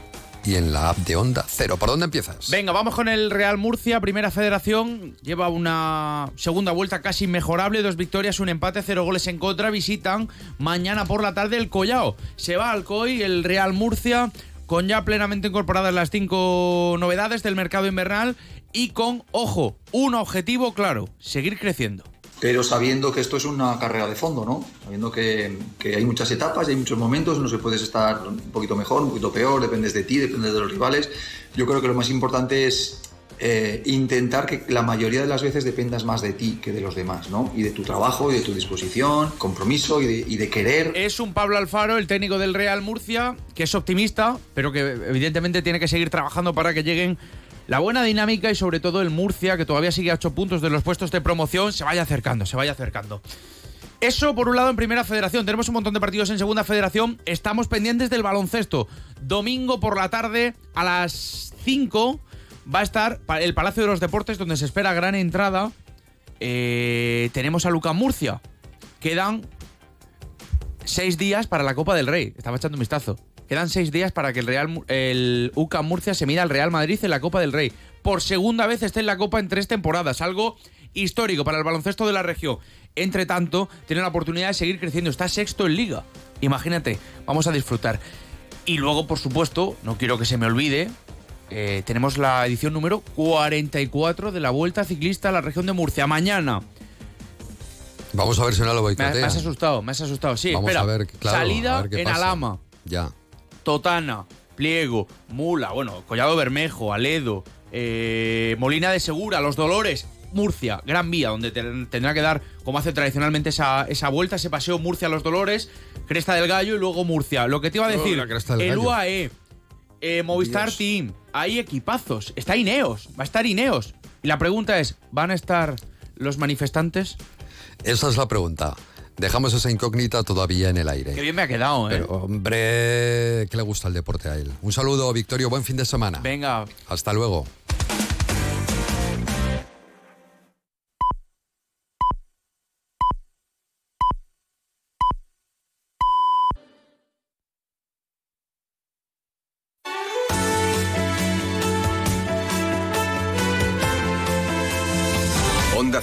y en la app de Onda Cero. ¿Por dónde empiezas? Venga, vamos con el Real Murcia, primera federación. Lleva una segunda vuelta casi mejorable, dos victorias, un empate, cero goles en contra. Visitan mañana por la tarde el Collao. Se va al COI el Real Murcia con ya plenamente incorporadas las cinco novedades del mercado invernal y con, ojo, un objetivo claro, seguir creciendo. pero sabiendo que esto es una carrera de fondo, ¿no? Sabiendo que, que hay muchas etapas hay muchos momentos en los que puedes estar un poquito mejor, un poquito peor, dependes de ti, dependes de los rivales. Yo creo que lo más importante es eh, intentar que la mayoría de las veces dependas más de ti que de los demás, ¿no? Y de tu trabajo, y de tu disposición, compromiso y de, y de querer Es un Pablo Alfaro, el técnico del Real Murcia, que es optimista, pero que evidentemente tiene que seguir trabajando para que lleguen la buena dinámica y sobre todo el Murcia, que todavía sigue a 8 puntos de los puestos de promoción, se vaya acercando, se vaya acercando. Eso por un lado en Primera Federación. Tenemos un montón de partidos en Segunda Federación. Estamos pendientes del baloncesto. Domingo por la tarde a las 5 va a estar el Palacio de los Deportes donde se espera gran entrada. Eh, tenemos a Luca Murcia. Quedan seis días para la Copa del Rey. Estaba echando un vistazo. Quedan seis días para que el Real el UCA Murcia se mida al Real Madrid en la Copa del Rey. Por segunda vez está en la Copa en tres temporadas, algo histórico para el baloncesto de la región. Entre tanto, tiene la oportunidad de seguir creciendo. Está sexto en liga. Imagínate, vamos a disfrutar. Y luego, por supuesto, no quiero que se me olvide, eh, tenemos la edición número 44 de la Vuelta Ciclista a la región de Murcia. Mañana. Vamos a ver si no lo Me, boicotea. me has asustado, me has asustado. Sí, Vamos espera. a ver, claro, Salida a ver qué en pasa. Alama. Ya. Totana, Pliego, Mula, bueno, Collado Bermejo, Aledo, eh, Molina de Segura, Los Dolores, Murcia, Gran Vía, donde ten- tendrá que dar, como hace tradicionalmente esa, esa vuelta, ese paseo Murcia-Los Dolores, Cresta del Gallo y luego Murcia. Lo que te iba a decir, el. UAE, eh, Movistar Dios. Team, hay equipazos, está Ineos, va a estar Ineos. Y la pregunta es, ¿van a estar los manifestantes? Esa es la pregunta. Dejamos esa incógnita todavía en el aire. Qué bien me ha quedado, ¿eh? Pero, hombre, que le gusta el deporte a él. Un saludo, Victorio, buen fin de semana. Venga. Hasta luego.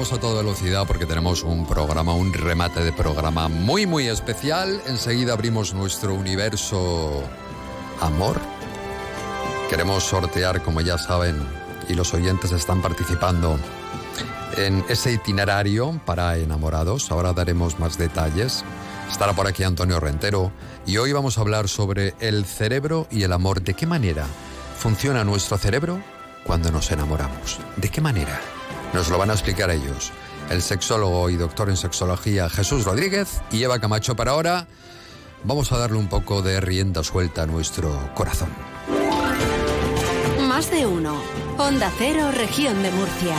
Vamos a toda velocidad porque tenemos un programa, un remate de programa muy, muy especial. Enseguida abrimos nuestro universo amor. Queremos sortear, como ya saben, y los oyentes están participando en ese itinerario para enamorados. Ahora daremos más detalles. Estará por aquí Antonio Rentero y hoy vamos a hablar sobre el cerebro y el amor. ¿De qué manera funciona nuestro cerebro cuando nos enamoramos? ¿De qué manera? Nos lo van a explicar ellos. El sexólogo y doctor en sexología Jesús Rodríguez y Eva Camacho. Para ahora vamos a darle un poco de rienda suelta a nuestro corazón. Más de uno. Onda Cero, región de Murcia.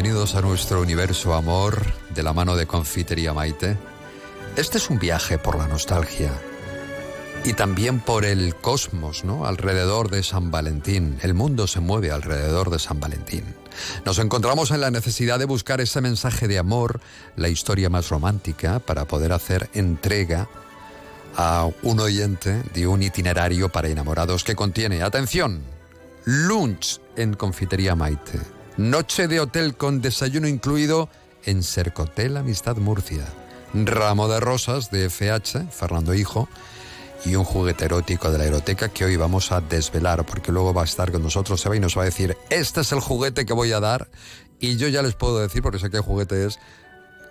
Bienvenidos a nuestro universo amor de la mano de Confitería Maite. Este es un viaje por la nostalgia y también por el cosmos, ¿no? Alrededor de San Valentín. El mundo se mueve alrededor de San Valentín. Nos encontramos en la necesidad de buscar ese mensaje de amor, la historia más romántica, para poder hacer entrega a un oyente de un itinerario para enamorados que contiene, atención, lunch en Confitería Maite, noche de hotel con desayuno incluido en Cercotel Amistad Murcia, ramo de rosas de FH, Fernando Hijo, y un juguete erótico de la eroteca que hoy vamos a desvelar porque luego va a estar con nosotros Seba y nos va a decir, este es el juguete que voy a dar y yo ya les puedo decir, porque sé qué juguete es,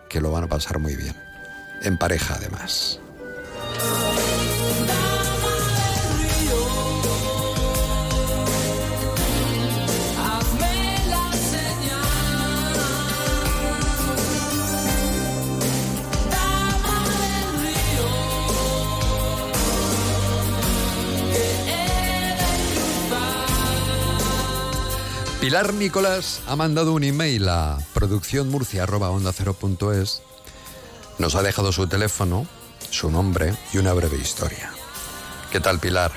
que lo van a pasar muy bien, en pareja además. Pilar Nicolás ha mandado un email a producciónmurcia.onda0.es. Nos ha dejado su teléfono, su nombre y una breve historia. ¿Qué tal, Pilar?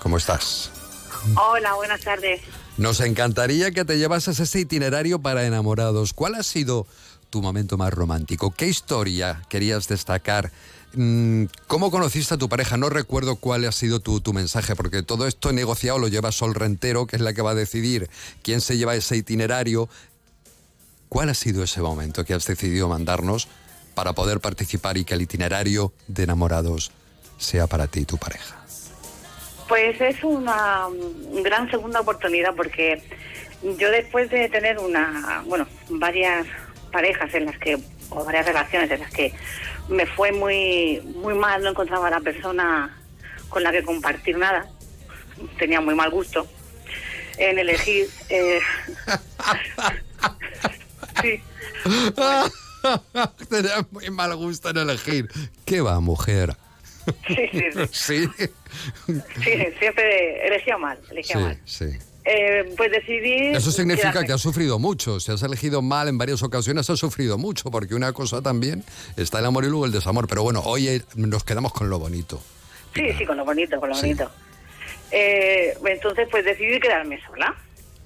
¿Cómo estás? Hola, buenas tardes. Nos encantaría que te llevases ese itinerario para enamorados. ¿Cuál ha sido tu momento más romántico? ¿Qué historia querías destacar? Mm, ¿Cómo conociste a tu pareja? No recuerdo cuál ha sido tu, tu mensaje, porque todo esto negociado lo lleva Sol Rentero, que es la que va a decidir quién se lleva ese itinerario. ¿Cuál ha sido ese momento que has decidido mandarnos para poder participar y que el itinerario de enamorados sea para ti y tu pareja? Pues es una mm, gran segunda oportunidad porque yo después de tener una, bueno, varias parejas en las que, o varias relaciones en las que me fue muy, muy mal, no encontraba a la persona con la que compartir nada, tenía muy mal gusto en elegir. eh, *laughs* sí, *laughs* Tenía muy mal gusto en elegir. ¿Qué va, mujer? sí, sí, sí, *laughs* Sí, sí, siempre elegía mal, elegía sí, mal. sí. Eh, pues decidí. Eso significa quedarme. que has sufrido mucho. Si has elegido mal en varias ocasiones, has sufrido mucho, porque una cosa también está el amor y luego el desamor. Pero bueno, hoy eh, nos quedamos con lo bonito. Sí, sí, con lo bonito, con lo Sí. bonito. Eh, entonces, pues decidí quedarme sola.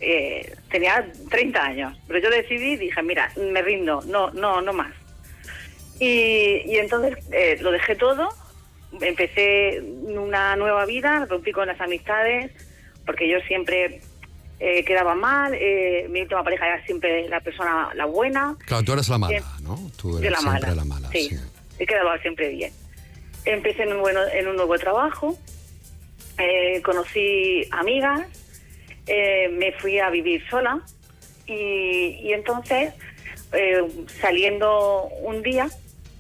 Eh, tenía 30 años, pero yo decidí, dije, mira, me rindo, no, no, no más. Y, y entonces eh, lo dejé todo, empecé una nueva vida, rompí con las amistades, porque yo siempre eh, quedaba mal, eh, mi última pareja era siempre la persona, la buena. Claro, tú eres la mala, ¿no? Tú yo eres la siempre mala, la mala. sí. sí. He quedado siempre bien. Empecé en un, bueno, en un nuevo trabajo, eh, conocí amigas, eh, me fui a vivir sola y, y entonces, eh, saliendo un día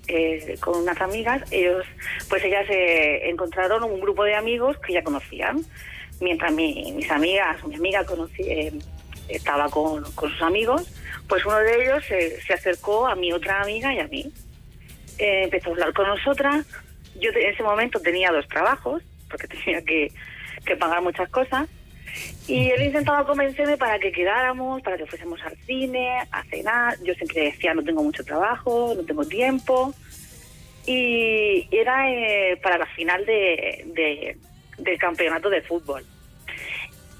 eh, con unas amigas, ellos, pues ellas eh, encontraron un grupo de amigos que ya conocían. Mientras mi- mis amigas, mi amiga conocí, eh, estaba con, con sus amigos, pues uno de ellos se, acercó a mi otra amiga y a mí. Eh, empezó a hablar con nosotras. Yo en ese momento tenía dos trabajos, porque *laughs* tenía que, que pagar muchas cosas. Y él intentaba convencerme para que quedáramos, para que fuésemos al cine, a cenar. Yo siempre decía, no tengo mucho trabajo, no tengo tiempo. Y era eh, para la final de- del campeonato de fútbol.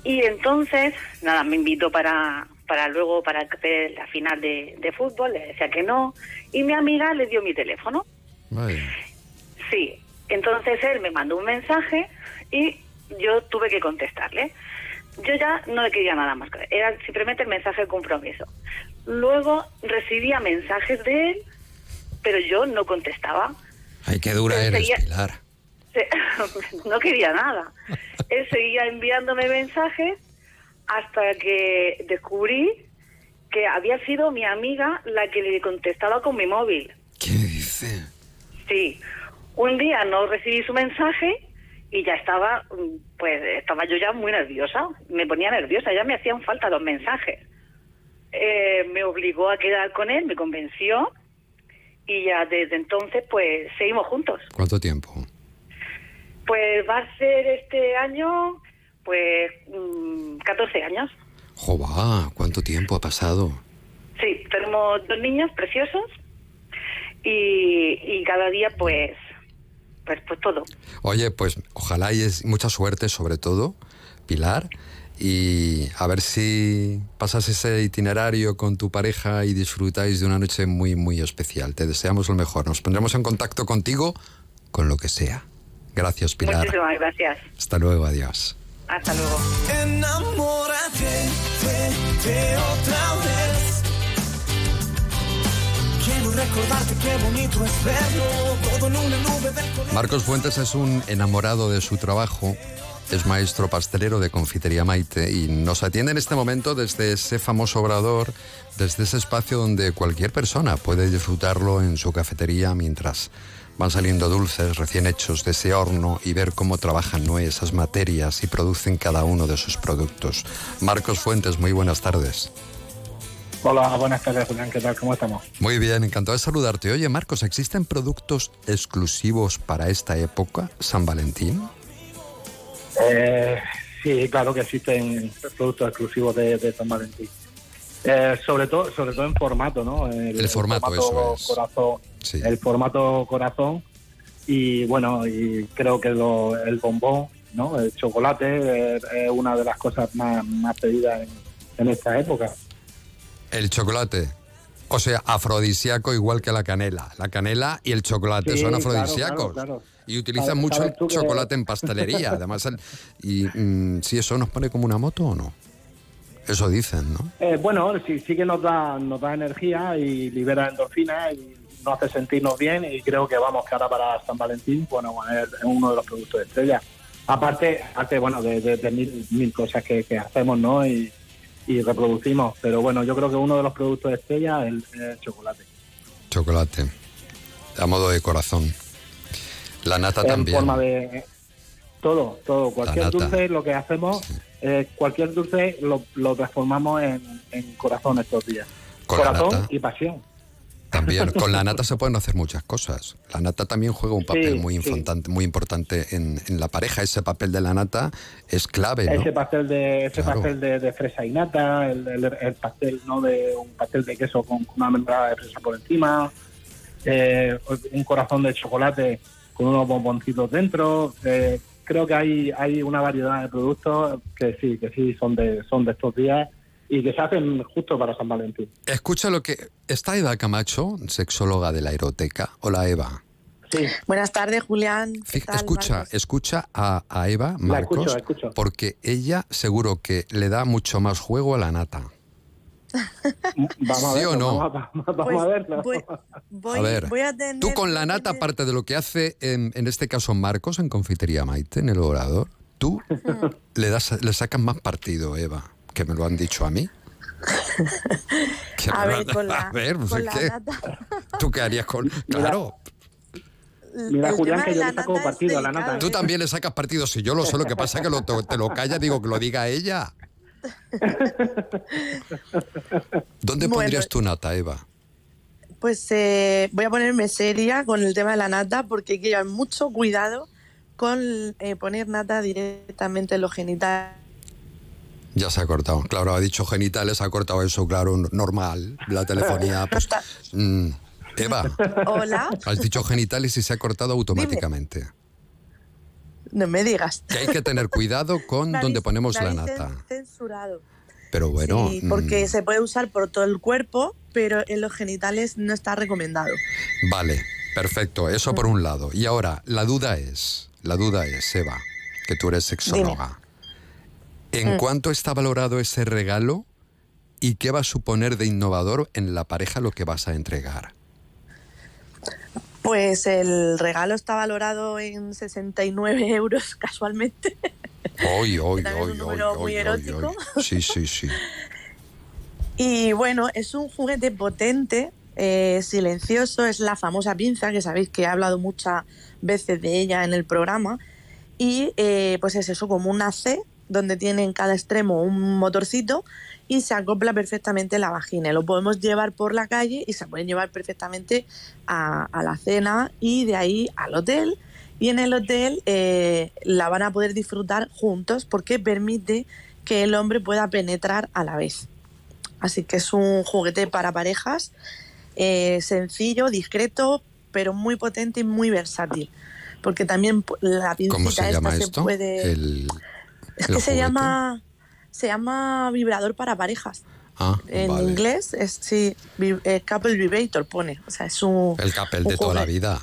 Y entonces, nada, me invitó para, para luego, para ver la final de, de fútbol, le decía que no. Y mi amiga le dio mi teléfono. Vaya. Sí, entonces él me mandó un mensaje y yo tuve que contestarle. Yo ya no le quería nada más, era simplemente el mensaje de compromiso. Luego recibía mensajes de él, pero yo no contestaba. Ay, qué dura eres, seguía- Pilar. Se- *laughs* no quería nada. Él seguía enviándome mensajes hasta que descubrí que había sido mi amiga la que le contestaba con mi móvil. ¿Qué dice? Sí, un día no recibí su mensaje y ya estaba, mm, pues estaba yo ya muy nerviosa, me ponía nerviosa, ya me hacían falta los mensajes. Eh, me obligó a quedar con él, me convenció y ya desde entonces pues seguimos juntos. ¿Cuánto tiempo? Pues va a ser este año pues mm, 14 años. Jova, ¿cuánto tiempo ha pasado? Sí, tenemos dos niños preciosos y, y cada día pues, pues, pues todo. Oye, pues ojalá y es mucha suerte sobre todo, Pilar, y a ver si pasas ese itinerario con tu pareja y disfrutáis de una noche muy, muy especial. Te deseamos lo mejor. Nos pondremos en contacto contigo con lo que sea. Gracias, Pilar. Muchísimas gracias. Hasta luego, adiós. Hasta luego. Enamórate de, de otra vez. Quiero recordarte qué bonito es verlo todo en una nube del color. Marcos Fuentes es un enamorado de su trabajo. Es maestro pastelero de Confitería Maite y nos atiende en este momento desde ese famoso obrador, desde ese espacio donde cualquier persona puede disfrutarlo en su cafetería mientras van saliendo dulces recién hechos de ese horno y ver cómo trabajan ¿no? esas materias y producen cada uno de sus productos. Marcos Fuentes, muy buenas tardes. Hola, buenas tardes, Julián. ¿Qué tal? ¿Cómo estamos? Muy bien, encantado de saludarte. Oye, Marcos, ¿existen productos exclusivos para esta época, San Valentín? Eh, sí, claro que existen productos exclusivos de, de San Valentín. Eh, sobre todo, sobre todo en formato, ¿no? El formato, eso es. corazón, Sí. el formato corazón y bueno, y creo que lo- el bombón, ¿no? El chocolate es, es una de las cosas más, más pedidas en, en esta época. El chocolate. O sea, afrodisíaco igual que la canela. La canela y el chocolate Sí, son afrodisíacos. claro, claro. Y utilizan mucho el que- chocolate en pastelería. Además, el- y mm, si eso nos pone como una moto o no. Eso dicen, ¿no? Eh, bueno, sí, sí que nos da, nos da energía y libera endorfina y nos hace sentirnos bien y creo que vamos que ahora para San Valentín, bueno, es, es uno de los productos de estrella. Aparte, aparte bueno, de, de- de mil, mil cosas que, que hacemos, ¿no? Y, y reproducimos, pero bueno, yo creo que uno de los productos de estrella es el, chocolate. Chocolate. A modo de corazón. La nata en también. forma de todo, todo, cualquier dulce, lo que hacemos, eh, cualquier dulce lo, lo transformamos en, en corazón estos días. Con corazón y pasión. También, con la *laughs* nata se pueden hacer muchas cosas. La nata también juega un papel Sí, muy, sí. importante, muy importante en, en la pareja. Ese papel de la nata es clave, ¿no? Ese pastel de ese Claro. pastel de, de fresa y nata, el, el- el pastel no de un pastel de queso con, una mermelada de fresa por encima, eh, un corazón de chocolate con unos bomboncitos dentro. eh, creo que hay hay una variedad de productos que sí que sí son de son de estos días y que se hacen justo para San Valentín. Escucha lo que... Está Eva Camacho, sexóloga de la eroteca. Hola, Eva. Buenas tardes, Julián. ¿Qué Fij- tal, escucha, Marcos? escucha a, a Eva, Marcos, escucho, la escucho. porque ella seguro que le da mucho más juego a la nata. *laughs* Vamos a ¿Sí verlo, o no? Vamos a, vamos Pues a verlo. voy- voy- a ver, voy a tener- tú con la nata, aparte de lo que hace en, en este caso Marcos en Confitería Maite, en el Obrador, tú *laughs* le, das, le sacas más partido, Eva, que me lo han dicho a mí. *laughs* A ver, con la, a ver, pues con es la que- nata. *laughs* ¿Tú qué harías con...? *laughs* Claro, Mira, el Julián, que yo le saco partido a la nata. tú ¿eh? también le sacas partido, si yo lo sé, lo que pasa es que lo, te, te lo calla, digo que lo diga ella. ¿Dónde Bueno. pondrías tu nata, Eva? Pues eh, voy a ponerme seria con el tema de la nata porque hay que llevar mucho cuidado con eh, poner nata directamente en los genitales. Ya se ha cortado. Claro, ha dicho genitales, ha cortado eso, claro, normal. La telefonía, *laughs* pues... mm, Eva, Hola, has dicho genitales y se ha cortado automáticamente. no me digas. Que hay que tener cuidado con *laughs* donde ponemos la nata. cen- censurado. Pero bueno, Sí, porque mm, se puede usar por todo el cuerpo, pero en los genitales no está recomendado. vale, perfecto, eso por un lado. Y ahora, la duda es, la duda es, Eva, que tú eres sexóloga. ¿En Mm. cuánto está valorado ese regalo y qué va a suponer de innovador en la pareja lo que vas a entregar? Pues el regalo está valorado en 69 euros *laughs* casualmente. Hoy, hoy, también es hoy, un hoy, muy hoy, erótico. hoy. Sí, sí, sí. Y bueno, es un juguete potente, eh, silencioso, es la famosa pinza, que sabéis que he hablado muchas veces de ella en el programa. Y eh, pues es eso, como una C, donde tiene en cada extremo un motorcito y se acopla perfectamente la vagina. Lo podemos llevar por la calle y se pueden llevar perfectamente a, a la cena y de ahí al hotel. Y en el hotel eh, la van a poder disfrutar juntos porque permite que el hombre pueda penetrar a la vez. Así que es un juguete para parejas, eh, sencillo, discreto, pero muy potente y muy versátil. Porque también la pincita ¿Cómo se esta llama se esto? puede... El, es que se juguete. llama, se llama vibrador para parejas. Ah, En vale. inglés es sí, eh, couple vibrator pone. O sea, es un, El capel un de toda la juguete. vida.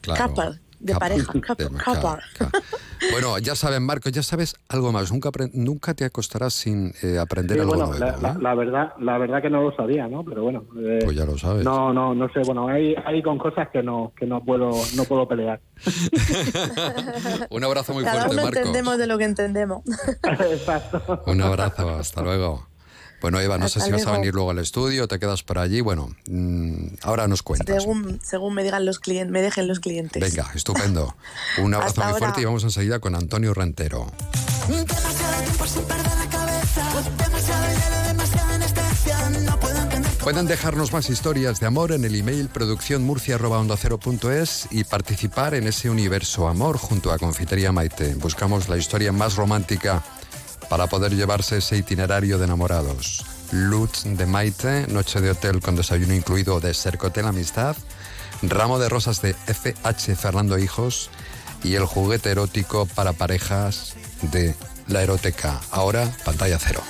Claro. couple de Couple. pareja. *laughs* De- couple. *laughs* Bueno, ya saben, Marco, ya sabes algo más. Nunca, nunca te acostarás sin eh, aprender Sí, algo bueno, nuevo. la, ¿eh? la- la verdad, la verdad que no lo sabía, ¿no? Pero bueno, eh, Pues ya lo sabes. no, no, no sé. Bueno, hay, hay con cosas que no, que no puedo, no puedo pelear. *laughs* Un abrazo muy Cada fuerte, uno Marco. entendemos de lo que entendemos. Exacto. Un abrazo, hasta luego. Bueno, Eva, no sé si vas a venir luego al estudio, te quedas por allí. Bueno, mm, ahora nos cuentas. según, según me digan los clientes, me dejen los clientes. Venga, estupendo. Un *laughs* abrazo muy ahora. fuerte y vamos enseguida con Antonio Rentero. Pueden dejarnos más historias de amor en el email producciónmurcia.es y participar en ese universo amor junto a Confitería Maite. Buscamos la historia más romántica para poder llevarse ese itinerario de enamorados. Lutz de Maite, noche de hotel con desayuno incluido de Cercotel Amistad, ramo de rosas de FH Fernando Hijos y el juguete erótico para parejas de la eroteca. Ahora, pantalla cero.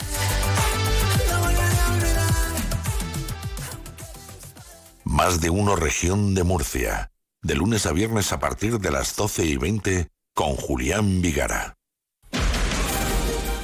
Más de uno región de Murcia. De lunes a viernes a partir de las 12 y 20 con Julián Vigara.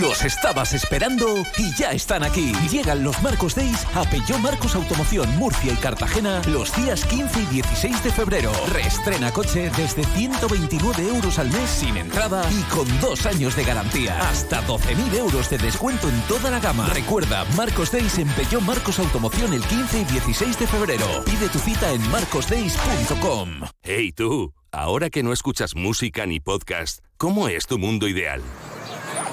Los estabas esperando y ya están aquí. Llegan los Marcos Days a Peugeot Marcos Automoción Murcia y Cartagena los días 15 y 16 de febrero. Reestrena coche desde 129 euros al mes sin entrada y con dos años de garantía. Hasta 12.000 euros de descuento en toda la gama. Recuerda, Marcos Days en Peugeot Marcos Automoción el 15 y 16 de febrero. Pide tu cita en marcosdays.com. Hey tú, ahora que no escuchas música ni podcast, ¿cómo es tu mundo ideal?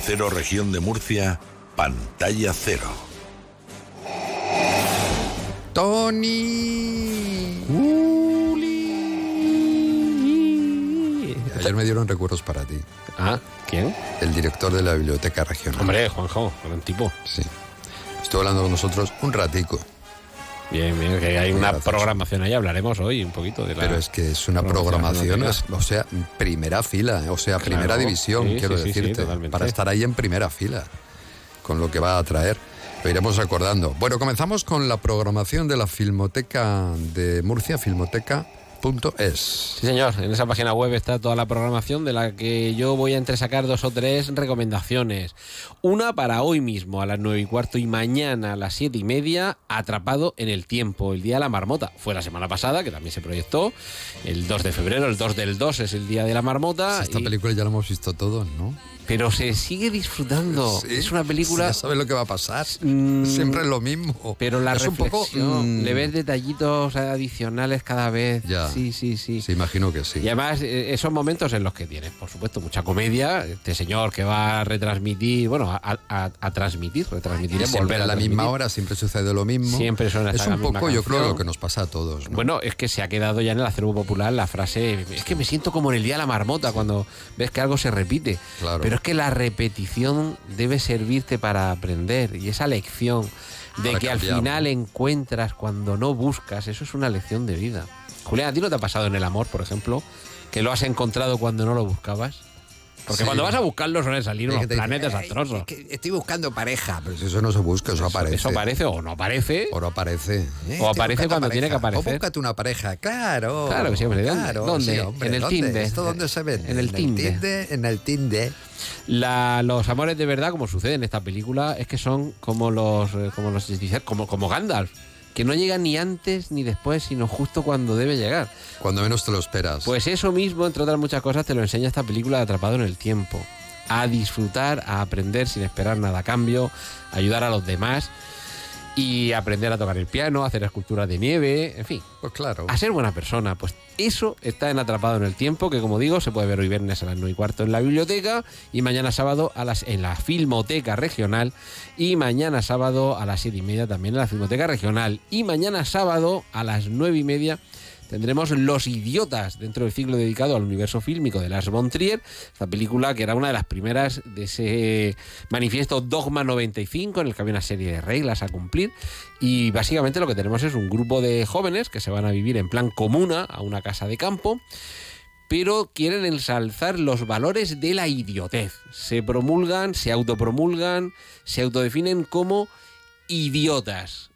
Onda Cero, región de Murcia, pantalla cero. Tony. Ayer me dieron recuerdos para ti. Ah, ¿quién? El director de la biblioteca regional. Hombre, Juanjo, gran tipo. Sí. Estuvo hablando con nosotros un ratico. Bien, bien, que hay una programación ahí, hablaremos hoy un poquito de la... Pero es que es una programación o sea, primera fila, o sea, Claro, primera división, sí, quiero sí, sí, sí, decirte, para estar ahí en primera fila, con lo que va a traer. Lo iremos acordando. Bueno, comenzamos con la programación de la Filmoteca de Murcia, Sí, señor. En esa página web está toda la programación de la que yo voy a entresacar dos o tres recomendaciones. Una para hoy mismo a las nueve y cuarto y mañana a las siete y media, Atrapado en el Tiempo, el Día de la Marmota. Fue la semana pasada, que también se proyectó, el 2 de febrero, el 2 del 2 es el Día de la Marmota. Esta y- película ya la hemos visto todos, ¿no? Pero se sigue disfrutando. Sí, es una película... Ya sabes lo que va a pasar. Mm, Siempre es lo mismo. Pero la es un poco. reflexión, mm, le ves detallitos adicionales cada vez. Ya. Sí, sí, sí. Sí, imagino que sí. Y además, eh, esos momentos en los que tienes, por supuesto, mucha comedia. Este señor que va a retransmitir, bueno, a, a- a transmitir, retransmitir Y volver a la misma hora, siempre sucede lo mismo. Siempre suena Es un poco, yo creo, lo que nos pasa a todos. ¿no? Bueno, es que se ha quedado ya en el acervo popular la frase, es que me siento como en el día de la marmota cuando ves que algo se repite. Claro. Pero que la repetición debe servirte para aprender y esa lección de Para que al final encuentras cuando no buscas, eso es una lección de vida. Julián, ¿a ti no te ha pasado en el amor, por ejemplo, que lo has encontrado cuando no lo buscabas? Porque Sí. cuando vas a buscarlo suelen salir unos planes "Ay, desastrosos. estoy buscando pareja. Pero si eso no se busca, eso, aparece. Eso aparece o no aparece. O no aparece. Eh, O estoy aparece cuando tiene que aparecer. O búscate una pareja, claro. Claro que. ¿Dónde? Claro, ¿Dónde? sí, hombre, en el. Tinder. ¿Esto dónde se vende? En el Tinder. Tinder, En el Tinder. La- los amores de verdad, como sucede en esta película, es que son como los, eh, como los como, como Gandalf, que no llegan ni antes ni después, sino justo cuando debe llegar. Cuando menos te lo esperas. Pues eso mismo, entre otras muchas cosas, te lo enseña esta película de Atrapado en el Tiempo. A disfrutar, a aprender sin esperar nada a cambio, a ayudar a los demás y aprender a tocar el piano, a hacer esculturas de nieve, en fin. Pues claro. A ser buena persona. Pues eso está en Atrapado en el Tiempo, que como digo, se puede ver hoy viernes a las 9 y cuarto en la biblioteca y mañana sábado a las, en la Filmoteca Regional y mañana sábado a las 7 y media también en la Filmoteca Regional y mañana sábado a las 9 y media tendremos Los Idiotas, dentro del ciclo dedicado al universo fílmico de Lars von Trier, esta película que era una de las primeras de ese manifiesto Dogma 95, en el que había una serie de reglas a cumplir, y básicamente lo que tenemos es un grupo de jóvenes que se van a vivir en plan comuna a una casa de campo, pero quieren ensalzar los valores de la idiotez. Se promulgan, se autopromulgan, se autodefinen como idiotas.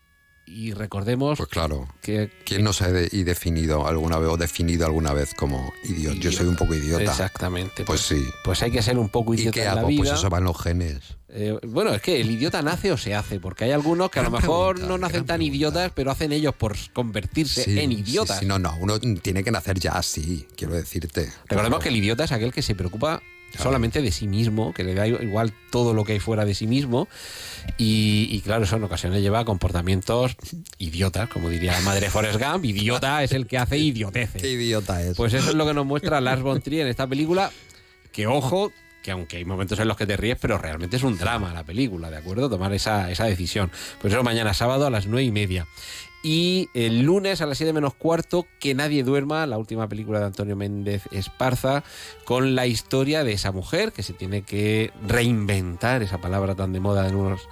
Y recordemos Pues claro. que ¿Quién no se ha de- y definido alguna vez o definido alguna vez como idiota? Yo soy un poco idiota. Exactamente. Pues sí. Pues hay que ser un poco ¿Y idiota qué en la hago? vida. Pues eso va en los genes. Eh, bueno, es que el idiota nace o se hace, porque hay algunos que a lo mejor pregunta, no nacen tan idiotas, pero hacen ellos por convertirse Sí, en idiotas. sí, no, no, uno tiene que nacer ya así, quiero decirte. Recordemos que el idiota es aquel que se preocupa solamente de sí mismo, que le da igual todo lo que hay fuera de sí mismo. Y, y claro, eso en ocasiones lleva a comportamientos idiotas, como diría la madre Forrest Gump. Idiota es el que hace idioteces. Qué idiota es. Pues eso es lo que nos muestra Lars von Trier en esta película, que ojo, que aunque hay momentos en los que te ríes, pero realmente es un drama la película, ¿de acuerdo? Tomar esa, esa decisión. Pues eso mañana sábado a las nueve y media. Y el lunes a las 7 menos cuarto, Que Nadie Duerma, la última película de Antonio Méndez Esparza, con la historia de esa mujer que se tiene que reinventar, esa palabra tan de moda en, unos,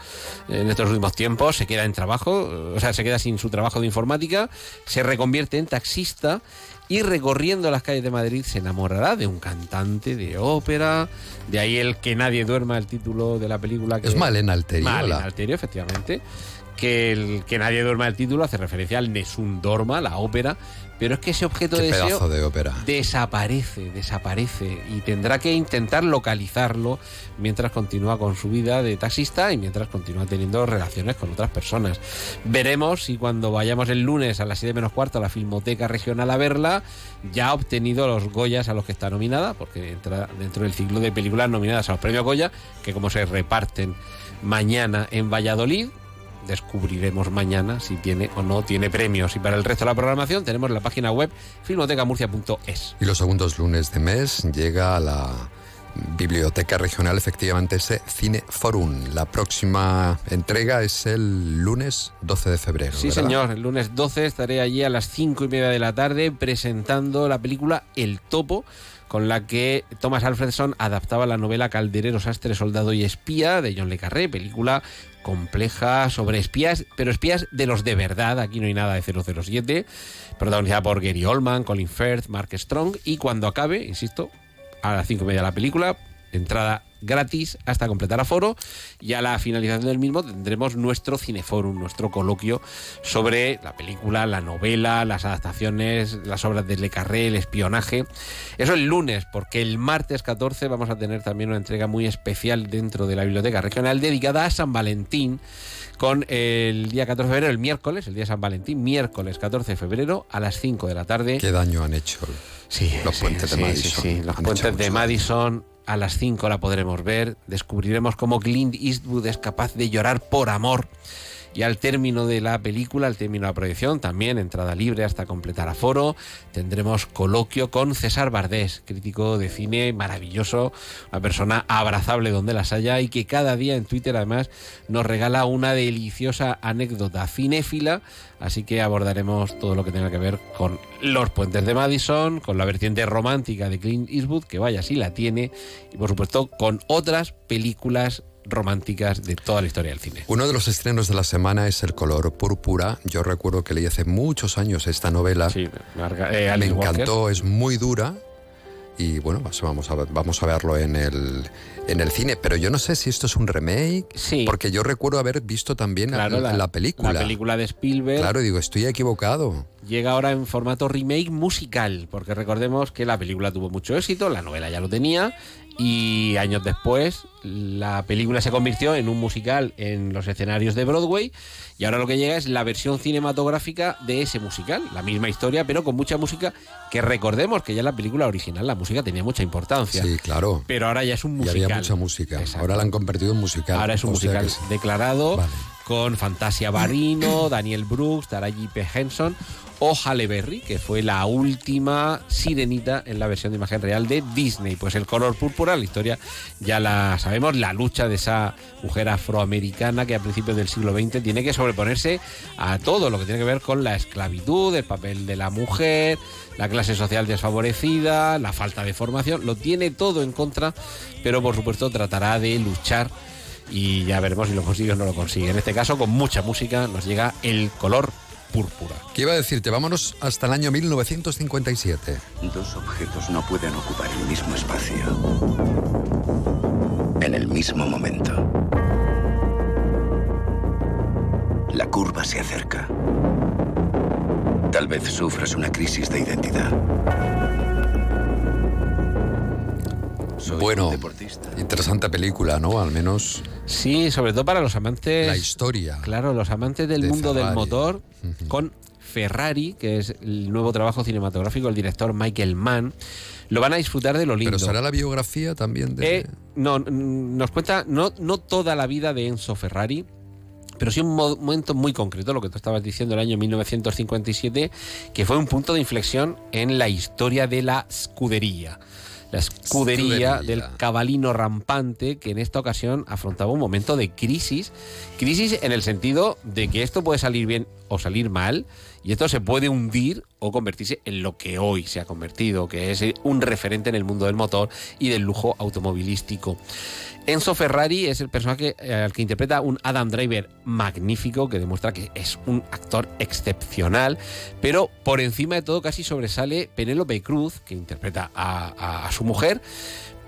en estos últimos tiempos, se queda en trabajo, o sea, se queda sin su trabajo de informática, se reconvierte en taxista y recorriendo las calles de Madrid se enamorará de un cantante de ópera, de ahí el Que Nadie Duerma, el título de la película. Que Es Malena Alterio, Malena Alterio, efectivamente que el que nadie duerma el título hace referencia al Nessun Dorma, la ópera, pero es que ese objeto de deseo pedazo de ópera. desaparece, desaparece y tendrá que intentar localizarlo mientras continúa con su vida de taxista y mientras continúa teniendo relaciones con otras personas. Veremos si cuando vayamos el lunes a las 7 menos cuarto a la Filmoteca Regional a verla, ya ha obtenido los Goyas a los que está nominada, porque entra dentro del ciclo de películas nominadas a los premios Goya, que como se reparten mañana en Valladolid, descubriremos mañana si tiene o no tiene premios. Y para el resto de la programación tenemos la página web filmotecamurcia.es. Y los segundos lunes de mes llega a la Biblioteca Regional efectivamente ese Cine Forum. La próxima entrega es el lunes 12 de febrero. Sí, ¿verdad? señor. El lunes 12 estaré allí a las 5 y media de la tarde presentando la película El Topo, con la que Thomas Alfredson adaptaba la novela Calderero, Sastre, Soldado y Espía de John Le Carré, película compleja sobre espías, pero espías de los de verdad. Aquí no hay nada de 007, protagonizada por Gary Oldman, Colin Firth, Mark Strong. Y cuando acabe, insisto, a las 5 y media de la película, entrada gratis hasta completar aforo y a la finalización del mismo tendremos nuestro cineforum, nuestro coloquio sobre la película, la novela, las adaptaciones, las obras de Le Carré, el espionaje. Eso el lunes, porque el martes 14 vamos a tener también una entrega muy especial dentro de la Biblioteca Regional dedicada a San Valentín con el día 14 de febrero, el miércoles, el día de San Valentín, miércoles 14 de febrero a las 5 de la tarde. ¿Qué daño han hecho Sí, los sí, puentes de sí, Madison? sí, Los Han puentes de Madison a las 5 la podremos ver. Descubriremos cómo Clint Eastwood es capaz de llorar por amor. Y al término de la película, al término de la proyección, también entrada libre hasta completar aforo, tendremos coloquio con César Bardés, crítico de cine maravilloso, una persona abrazable donde las haya y que cada día en Twitter además nos regala una deliciosa anécdota cinéfila, así que abordaremos todo lo que tenga que ver con los puentes de Madison, con la vertiente romántica de Clint Eastwood, que vaya si la tiene, y por supuesto con otras películas románticas de toda la historia del cine. Uno de los estrenos de la semana es El color púrpura. Yo recuerdo que leí hace muchos años esta novela. Marga- eh, Me Walker. encantó, es muy dura. Y bueno, pues vamos a, ver- vamos a verlo en el, en el cine. Pero yo no sé si esto es un remake. Porque yo recuerdo haber visto también Claro, la, la película. La película de Spielberg. Claro, digo, estoy equivocado. Llega ahora en formato remake musical, porque recordemos que la película tuvo mucho éxito, la novela ya lo tenía, y años después la película se convirtió en un musical en los escenarios de Broadway, y ahora lo que llega es la versión cinematográfica de ese musical, la misma historia, pero con mucha música, que recordemos que ya en la película original la música tenía mucha importancia. Sí, claro. Pero ahora ya es un Y musical. había mucha música. Ahora la han convertido en musical. Ahora es un O musical que declarado con Fantasia Barrino, *laughs* Daniel Brooks, Taraji P. Henson o Halle Berry, que fue la última sirenita en la versión de imagen real de Disney. Pues el color púrpura, la historia ya la sabemos, la lucha de esa mujer afroamericana que a principios del siglo XX tiene que sobreponerse a todo lo que tiene que ver con la esclavitud, el papel de la mujer, la clase social desfavorecida, la falta de formación, lo tiene todo en contra, pero por supuesto tratará de luchar y ya veremos si lo consigue o no lo consigue. En este caso, con mucha música, nos llega el color púrpura. ¿Qué iba a decirte? Vámonos hasta el año 1957. Dos objetos no pueden ocupar el mismo espacio. En el mismo momento. La curva se acerca. Tal vez sufras una crisis de identidad. Bueno, interesante película, ¿no? Al menos Sí, sobre todo para los amantes. la historia. Claro, los amantes del de mundo del motor, con Ferrari, que es el nuevo trabajo cinematográfico del director Michael Mann, lo van a disfrutar de lo lindo. Pero será la biografía también de... Eh, no, nos cuenta no, no toda la vida de Enzo Ferrari, pero sí un mo- momento muy concreto, lo que tú estabas diciendo, el año 1957, que fue un punto de inflexión en la historia de la escudería. La escudería, Escudería. del cabalino rampante que en esta ocasión afrontaba un momento de crisis. Crisis en el sentido de que esto puede salir bien o salir mal y esto se puede hundir o convertirse en lo que hoy se ha convertido, que es un referente en el mundo del motor y del lujo automovilístico. Enzo Ferrari es el personaje eh, al que interpreta un Adam Driver magnífico, que demuestra que es un actor excepcional, pero por encima de todo casi sobresale Penélope Cruz, que interpreta a, a- a su mujer,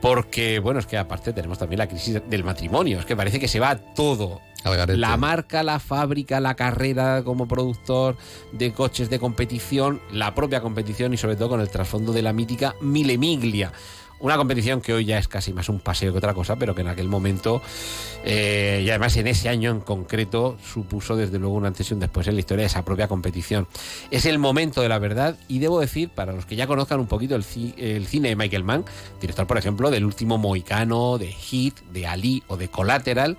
porque, bueno, es que aparte tenemos también la crisis del matrimonio, es que parece que se va todo. La marca, la fábrica, la carrera como productor de coches de competición, la propia competición y sobre todo con el trasfondo de la mítica Mille Miglia. Una competición que hoy ya es casi más un paseo que otra cosa, pero que en aquel momento, eh, y además en ese año en concreto, supuso desde luego un antes y un después en la historia de esa propia competición. Es el momento de la verdad y debo decir, para los que ya conozcan un poquito el, ci- el cine de Michael Mann, director por ejemplo del último Moicano, de Hit, de Ali o de Collateral,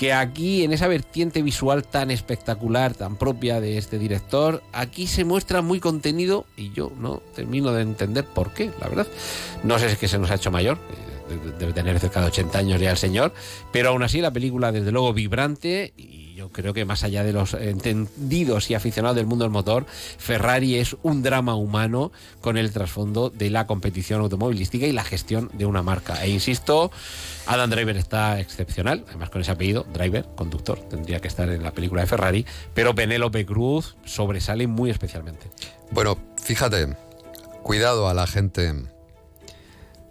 que aquí en esa vertiente visual tan espectacular, tan propia de este director, aquí se muestra muy contenido y yo no termino de entender por qué, la verdad. No sé si es que se nos ha hecho mayor, eh, de- debe tener cerca de 80 años ya el señor, pero aún así la película desde luego vibrante y creo que más allá de los entendidos y aficionados del mundo del motor, Ferrari es un drama humano con el trasfondo de la competición automovilística y la gestión de una marca. E insisto, Adam Driver está excepcional, además con ese apellido, Driver, conductor, tendría que estar en la película de Ferrari, pero Penélope Cruz sobresale muy especialmente. Bueno, fíjate, cuidado a la gente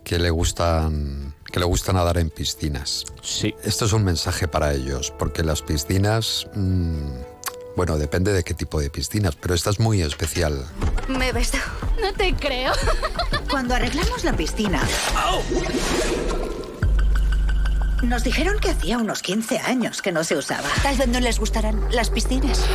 que le gustan que le gusta nadar en piscinas. Sí. Esto es un mensaje para ellos, porque las piscinas, mm, bueno, depende de qué tipo de piscinas, pero esta es muy especial. Me beso. No te creo. *laughs* Cuando arreglamos la piscina, nos dijeron que hacía unos 15 años que no se usaba. Tal vez no les gustarán las piscinas.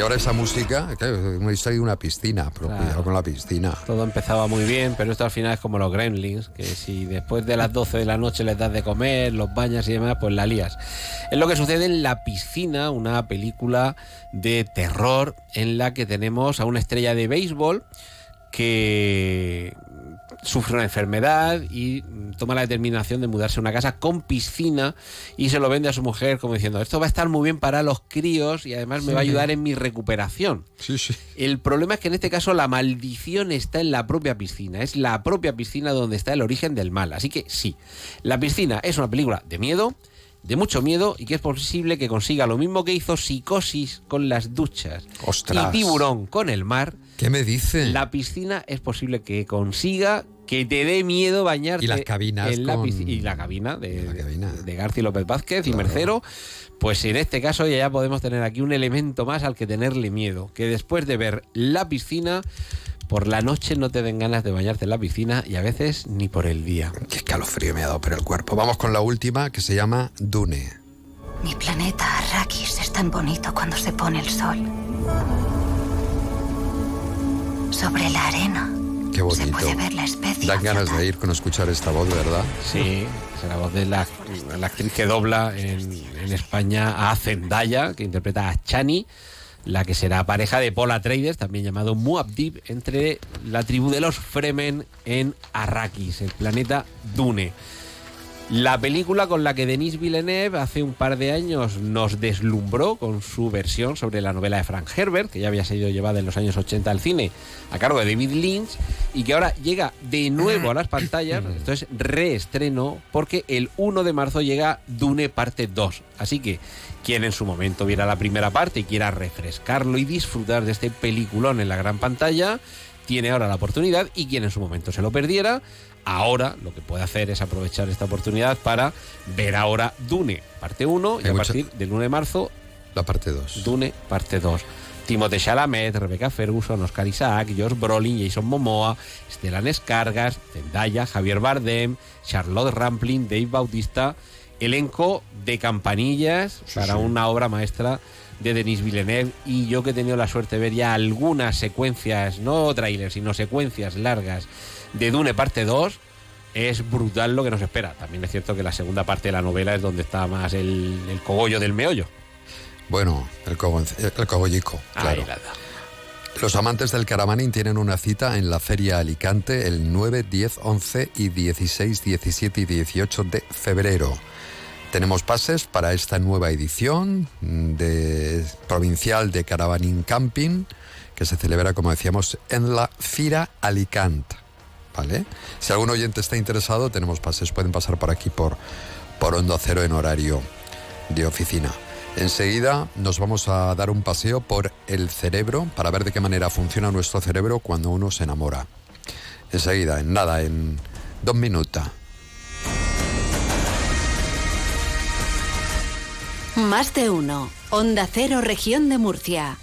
Y ahora esa música, claro, me distrae una piscina, pero cuidado con la piscina. Todo empezaba muy bien, pero esto al final es como los gremlins, que si después de las 12 de la noche les das de comer, los bañas y demás, pues la lías. Es lo que sucede en La Piscina, una película de terror en la que tenemos a una estrella de béisbol que sufre una enfermedad y toma la determinación de mudarse a una casa con piscina y se lo vende a su mujer como diciendo esto va a estar muy bien para los críos y además me va a ayudar en mi recuperación. Sí, sí. El problema es que en este caso la maldición está en la propia piscina. Es la propia piscina donde está el origen del mal. Así que sí, la piscina es una película de miedo, de mucho miedo y que es posible que consiga lo mismo que hizo Psicosis con las duchas Ostras. y Tiburón con el mar. ¿Qué me dice? La piscina es posible que consiga que te dé miedo bañarte Y las cabinas en la con- y la cabina de, de García López Vázquez y Mercero. Pues en este caso ya, ya podemos tener aquí un elemento más al que tenerle miedo. Que después de ver la piscina, por la noche no te den ganas de bañarte en la piscina y a veces ni por el día. Qué escalofrío me ha dado por el cuerpo. Vamos con la última que se llama Dune. Mi planeta Arrakis es tan bonito cuando se pone el sol. Sobre la arena Qué bonito. se puede ver la especie. Dan ganas de ir con escuchar esta voz, ¿verdad? Sí, es la voz de la, la actriz que dobla en, en España a Zendaya, que interpreta a Chani, la que será pareja de Paul Atreides, también llamado Muad'Dib, entre la tribu de los Fremen en Arrakis, el planeta Dune. La película con la que Denis Villeneuve hace un par de años nos deslumbró con su versión sobre la novela de Frank Herbert, que ya había sido llevada en los años 80 al cine a cargo de David Lynch, y que ahora llega de nuevo a las pantallas, *clears throat* esto es reestreno, porque el 1 de marzo llega Dune parte 2. Así que quien en su momento viera la primera parte y quiera refrescarlo y disfrutar de este peliculón en la gran pantalla, tiene ahora la oportunidad y quien en su momento se lo perdiera, ahora lo que puede hacer es aprovechar esta oportunidad para ver ahora Dune, parte 1, y a mucha- partir del 1 de marzo, La parte 2. Dune, parte 2. Timothée Chalamet, Rebecca Ferguson, Oscar Isaac, Josh Brolin, Jason Momoa, Stellan Escargas, Zendaya, Javier Bardem, Charlotte Rampling, Dave Bautista, elenco de campanillas para sí. una obra maestra de Denis Villeneuve y yo que he tenido la suerte de ver ya algunas secuencias, no trailers, sino secuencias largas de Dune parte 2, es brutal lo que nos espera. También es cierto que la segunda parte de la novela es donde está más el, el cogollo del meollo. Bueno, el, cogo- el cogollico, claro. Los amantes del caravaning tienen una cita en la Feria Alicante el 9, 10, 11 y 16, 17 y 18 de febrero. Tenemos pases para esta nueva edición de provincial de Caravaning Camping que se celebra, como decíamos, en la Fira Alicante. ¿Vale? Si algún oyente está interesado, tenemos pases. Pueden pasar por aquí por, por Hondo Cero en horario de oficina. Enseguida nos vamos a dar un paseo por el cerebro para ver de qué manera funciona nuestro cerebro cuando uno se enamora. Enseguida, en nada, en dos minutos. Más de uno. Onda Cero, región de Murcia.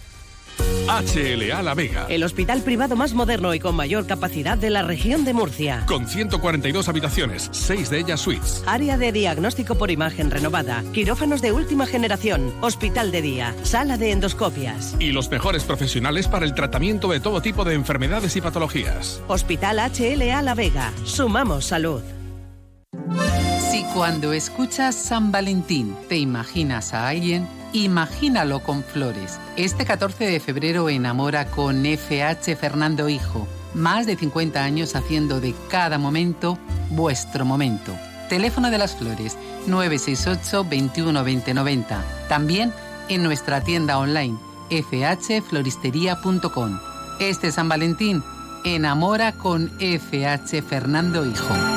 HLA La Vega. El hospital privado más moderno y con mayor capacidad de la región de Murcia. Con 142 habitaciones, 6 de ellas suites. Área de diagnóstico por imagen renovada, quirófanos de última generación, hospital de día, sala de endoscopias. Y los mejores profesionales para el tratamiento de todo tipo de enfermedades y patologías. Hospital HLA La Vega. Sumamos salud. Si cuando escuchas San Valentín te imaginas a alguien, imagínalo con flores. Este 14 de febrero enamora con FH Fernando Hijo. Más de 50 años haciendo de cada momento vuestro momento. Teléfono de las flores 968 21 20 90. También en nuestra tienda online fhfloristería.com. Este San Valentín enamora con FH Fernando Hijo.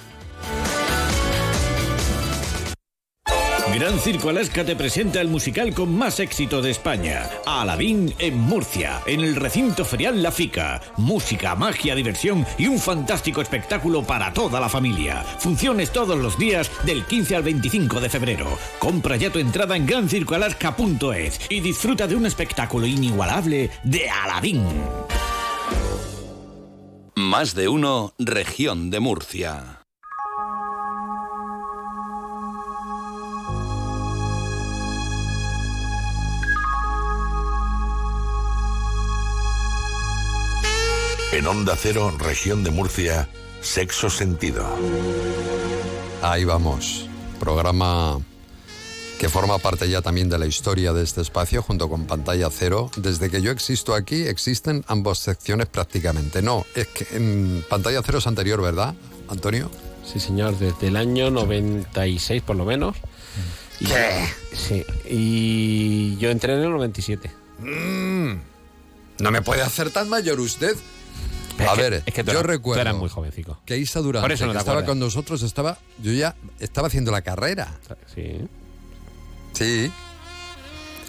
Gran Circo Alaska te presenta el musical con más éxito de España, Aladín en Murcia, en el recinto ferial La Fica. Música, magia, diversión y un fantástico espectáculo para toda la familia. Funciones todos los días del 15 al 25 de febrero. Compra ya tu entrada en grancircoalaska.es y disfruta de un espectáculo inigualable de Aladín. Más de uno, región de Murcia. En Onda Cero, región de Murcia, sexo sentido. Ahí vamos. Programa que forma parte ya también de la historia de este espacio junto con Pantalla Cero. Desde que yo existo aquí existen ambas secciones prácticamente. No, es que en Pantalla Cero es anterior, ¿verdad, Antonio? Sí, señor, desde el año 96 por lo menos. Y- ¿Qué? Sí, y yo entré en el 97. Mm, no me puede hacer tan mayor usted. A Es que- ver, es que tú yo eras- tú recuerdo eras muy jovencico. que Isa no que te estaba acuerdas. con nosotros, estaba, yo ya estaba haciendo la carrera. Sí. Sí.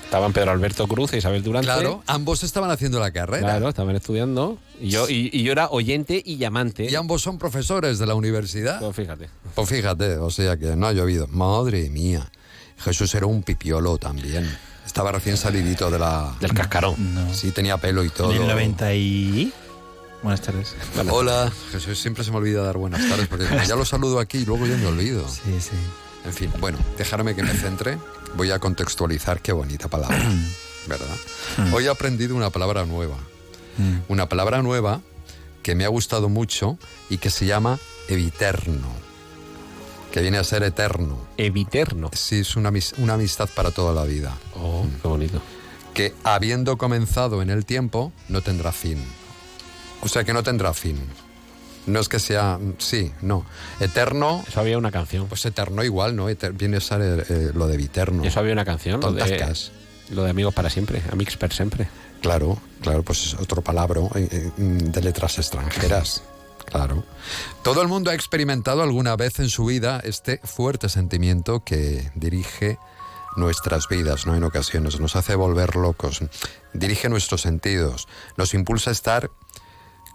Estaban Pedro Alberto Cruz e Isabel Durante. Claro, ambos estaban haciendo la carrera. Claro, estaban estudiando. Y yo, y, y yo era oyente y llamante. Y ambos son profesores de la universidad. Pues fíjate. Pues fíjate, o sea que no ha llovido. Madre mía. Jesús era un pipiolo también. Estaba recién salidito de la... Del cascarón. Sí, tenía pelo y todo. En el 90 y... Buenas tardes. Hola, Jesús, siempre se me olvida dar buenas tardes porque ya lo saludo aquí y luego ya me olvido. Sí, sí. En fin, bueno, dejarme que me centre. Voy a contextualizar qué bonita palabra, *clears throat* ¿verdad? Hoy he aprendido una palabra nueva. Una palabra nueva que me ha gustado mucho y que se llama eviterno. Que viene a ser eterno. Eviterno. Sí, es una, una amistad para toda la vida. Oh, qué bonito. Que habiendo comenzado en el tiempo, no tendrá fin. O sea que no tendrá fin. No es que sea. Sí, no. Eterno. Eso había una canción. Pues eterno igual, ¿no? Eter- viene a ser eh, eh, lo de viterno. Eso había una canción. Lo de, lo de Amigos para siempre. Amigos per siempre. Claro, claro, pues es otro palabra eh, de letras extranjeras. *laughs* Claro. Todo el mundo ha experimentado alguna vez en su vida este fuerte sentimiento que dirige nuestras vidas, ¿no? En ocasiones nos hace volver locos, dirige nuestros sentidos, nos impulsa a estar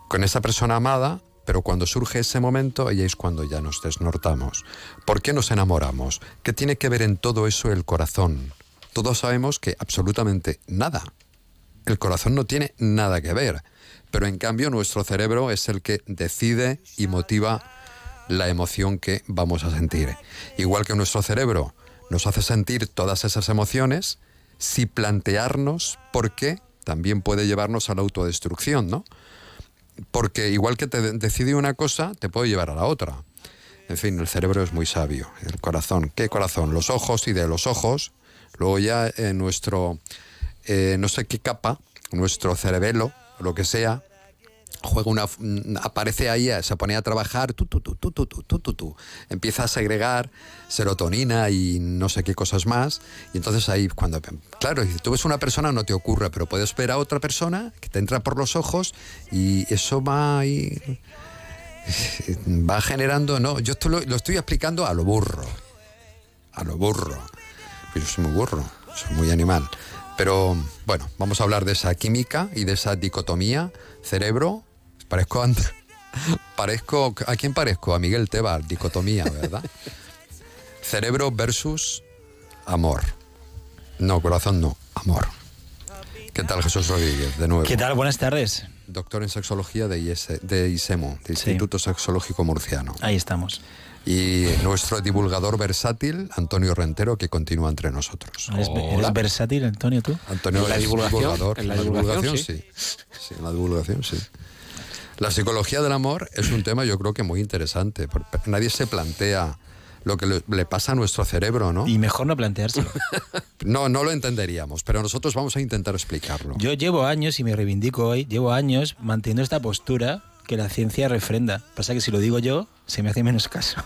con esa persona amada, pero cuando surge ese momento, ahí es cuando ya nos desnortamos. ¿Por qué nos enamoramos? ¿Qué tiene que ver en todo eso el corazón? Todos sabemos que absolutamente nada. El corazón no tiene nada que ver, pero en cambio nuestro cerebro es el que decide y motiva la emoción que vamos a sentir. Igual que nuestro cerebro nos hace sentir todas esas emociones, si plantearnos por qué también puede llevarnos a la autodestrucción, ¿no? Porque igual que te de- decide una cosa, te puede llevar a la otra. En fin, el cerebro es muy sabio. El corazón, ¿qué corazón? Los ojos y de los ojos, luego ya en nuestro, eh, no sé qué capa, nuestro cerebelo, lo que sea, juega una mm, aparece ahí se pone a trabajar tu, tu, tu, tu, tu, tu, tu, tu. empieza a segregar serotonina y no sé qué cosas más y entonces ahí cuando claro si tú ves una persona no te ocurre pero puedes ver a otra persona que te entra por los ojos y eso va ahí *laughs* va generando no yo esto lo, lo estoy explicando a lo burro a lo burro yo soy muy burro soy muy animal pero bueno, vamos a hablar de esa química y de esa dicotomía cerebro. Parezco, And- parezco ¿a quién parezco? A Miguel Tebar, dicotomía, ¿verdad? cerebro versus amor. No, corazón no, amor. ¿Qué tal Jesús Rodríguez? De nuevo. ¿Qué tal? Buenas tardes. Doctor en sexología de, IS de ISEMO, de Instituto Sexológico Murciano. Ahí estamos. Y nuestro divulgador versátil, Antonio Rentero, que continúa entre nosotros. ¿Eres, eres versátil, Antonio, tú? Antonio ¿En la es divulgación? divulgador. ¿En la divulgación, sí. Sí, en la divulgación, sí. La psicología del amor es un tema yo creo que muy interesante. porque Nadie se plantea lo que le, pasa a nuestro cerebro, ¿no? Y mejor no planteárselo. *laughs* No, no lo entenderíamos, pero nosotros vamos a intentar explicarlo. Yo llevo años, y me reivindico hoy, llevo años manteniendo esta postura que la ciencia refrenda. Pasa que si lo digo yo, se me hace menos caso.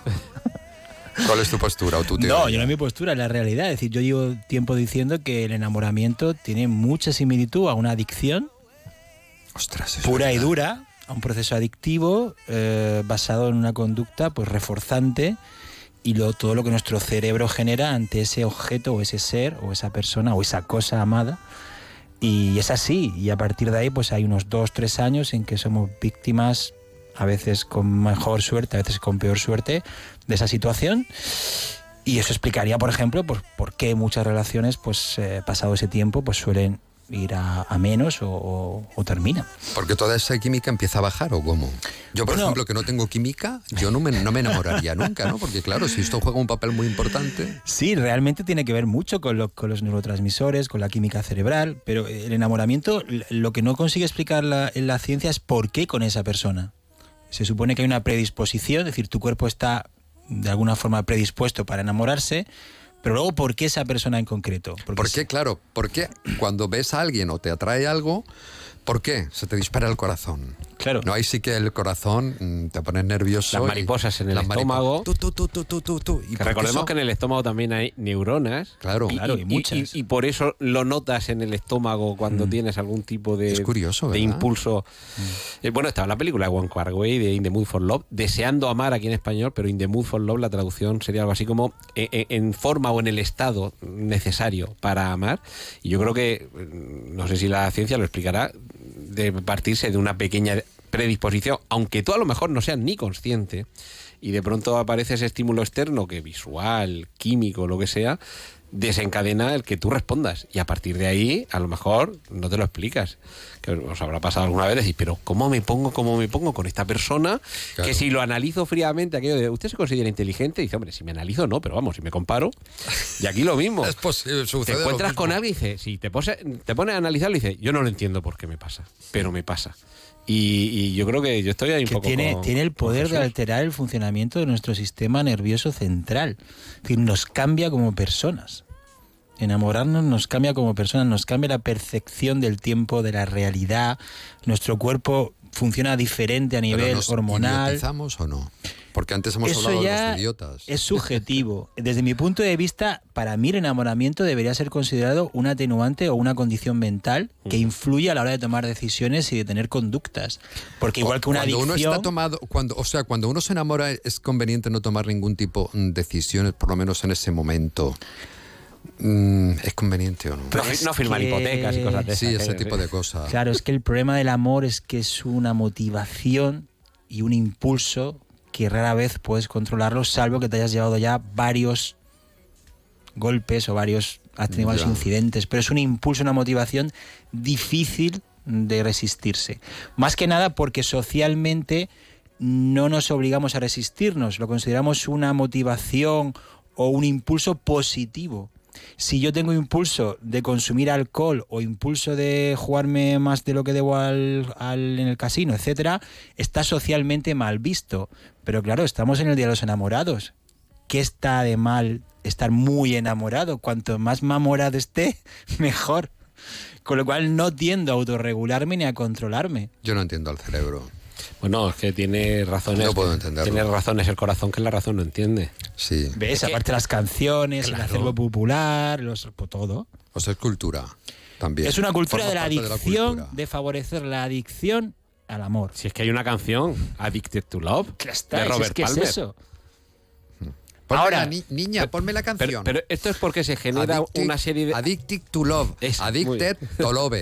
*laughs* ¿Cuál es tu postura o tu teoría? No, yo no es mi postura, es la realidad. Es decir, yo llevo tiempo diciendo que el enamoramiento tiene mucha similitud a una adicción Ostras, pura y dura, un proceso adictivo eh, basado en una conducta pues reforzante y lo, todo lo que nuestro cerebro genera ante ese objeto o ese ser o esa persona o esa cosa amada. Y es así, y a partir de ahí pues hay unos dos, tres años en que somos víctimas, a veces con mejor suerte, a veces con peor suerte, de esa situación. Y eso explicaría, por ejemplo, por, por qué muchas relaciones, pues eh, pasado ese tiempo, pues suelen ir a, a menos o, o- terminan. Porque toda esa química empieza a bajar o cómo. Yo, por Bueno. ejemplo, que no tengo química, yo no me, no me enamoraría nunca, ¿no? Porque claro, si esto juega un papel muy importante, Sí, realmente tiene que ver mucho con, lo- con los neurotransmisores, con la química cerebral, pero el enamoramiento, lo que no consigue explicar la, la ciencia es por qué con esa persona. Se supone que hay una predisposición, es decir, tu cuerpo está de alguna forma predispuesto para enamorarse, pero luego por qué esa persona en concreto. Porque ¿por qué? Claro, porque cuando ves a alguien o te atrae algo, ¿por qué? Se te dispara el corazón. Claro. No, ahí sí que el corazón mm, te pone nervioso. Las mariposas en el estómago. Tú, tú, tú, tú, tú, tú. Y Que recordemos eso- que en el estómago también hay neuronas. Claro, y, claro, y- y muchas. y- y por eso lo notas en el estómago cuando tienes algún tipo de, Mm. Es curioso, de impulso. Eh, bueno, estaba la película de One Car Way de In the Mood for Love, deseando amar aquí en español, pero In the Mood for Love la traducción sería algo así como eh, eh, en forma o en el estado necesario para amar. Y yo creo que, mm, no sé si la ciencia lo explicará, de partirse de una pequeña predisposición, aunque tú a lo mejor no seas ni consciente, y de pronto aparece ese estímulo externo, que visual, químico, lo que sea, desencadena el que tú respondas. Y a partir de ahí, a lo mejor no te lo explicas. Que os habrá pasado alguna vez decir, pero ¿cómo me pongo, cómo me pongo con esta persona? Que si lo analizo fríamente, aquello de, ¿usted se considera inteligente? Y dice, hombre, si me analizo, no, pero vamos, si me comparo. Y aquí lo mismo. *laughs* Es posible, Te encuentras con alguien y dice, si te, pose- te pones a analizarlo y dice, yo no lo entiendo por qué me pasa, pero me pasa. Y, y yo creo que yo estoy ahí un que poco tiene, con- tiene el poder de alterar el funcionamiento de nuestro sistema nervioso central. Es decir, nos cambia como personas. Enamorarnos nos cambia como personas, nos cambia la percepción del tiempo, de la realidad. Nuestro cuerpo funciona diferente a Pero nivel nos hormonal. o no? Porque antes hemos Eso hablado de los idiotas. es subjetivo. Desde mi punto de vista, para mí el enamoramiento debería ser considerado un atenuante o una condición mental que influye a la hora de tomar decisiones y de tener conductas. Porque igual que una cuando adicción... uno está tomado, cuando, o sea, cuando uno se enamora es conveniente no tomar ningún tipo de decisiones, por lo menos en ese momento. Mm, ¿Es conveniente o no? No, fi- no firmar hipotecas y cosas de Sí, esas, ese que- tipo de cosas. Claro, es que el problema del amor es que es una motivación y un impulso que rara vez puedes controlarlo, salvo que te hayas llevado ya varios golpes o varios, has tenido varios incidentes, pero es un impulso, una motivación difícil de resistirse. Más que nada porque socialmente no nos obligamos a resistirnos, lo consideramos una motivación o un impulso positivo. Si yo tengo impulso de consumir alcohol o impulso de jugarme más de lo que debo al, al- en el casino, etcétera, está socialmente mal visto. Pero claro, estamos en el Día de los Enamorados. ¿Qué está de mal estar muy enamorado? Cuanto más mamorado esté, *laughs* mejor. Con lo cual no tiendo a autorregularme ni a controlarme. Yo no entiendo al cerebro. Bueno, es que tiene razones. No puedo entenderlo. Tiene razones el corazón que la razón no entiende. Sí. ¿Ves? Aparte las canciones, el acervo popular, los, pues todo. O sea, es cultura también. Es una cultura Forma de la adicción, de, favorecer la adicción al amor. Si es que hay una canción, Addicted to Love, está, de si es Robert que es Palmer. eso. Ponme Ahora- la ni- niña, ponme la Pero, canción. pero esto es porque se genera Addicted- una serie de. Addicted to love. Es Addicted to love.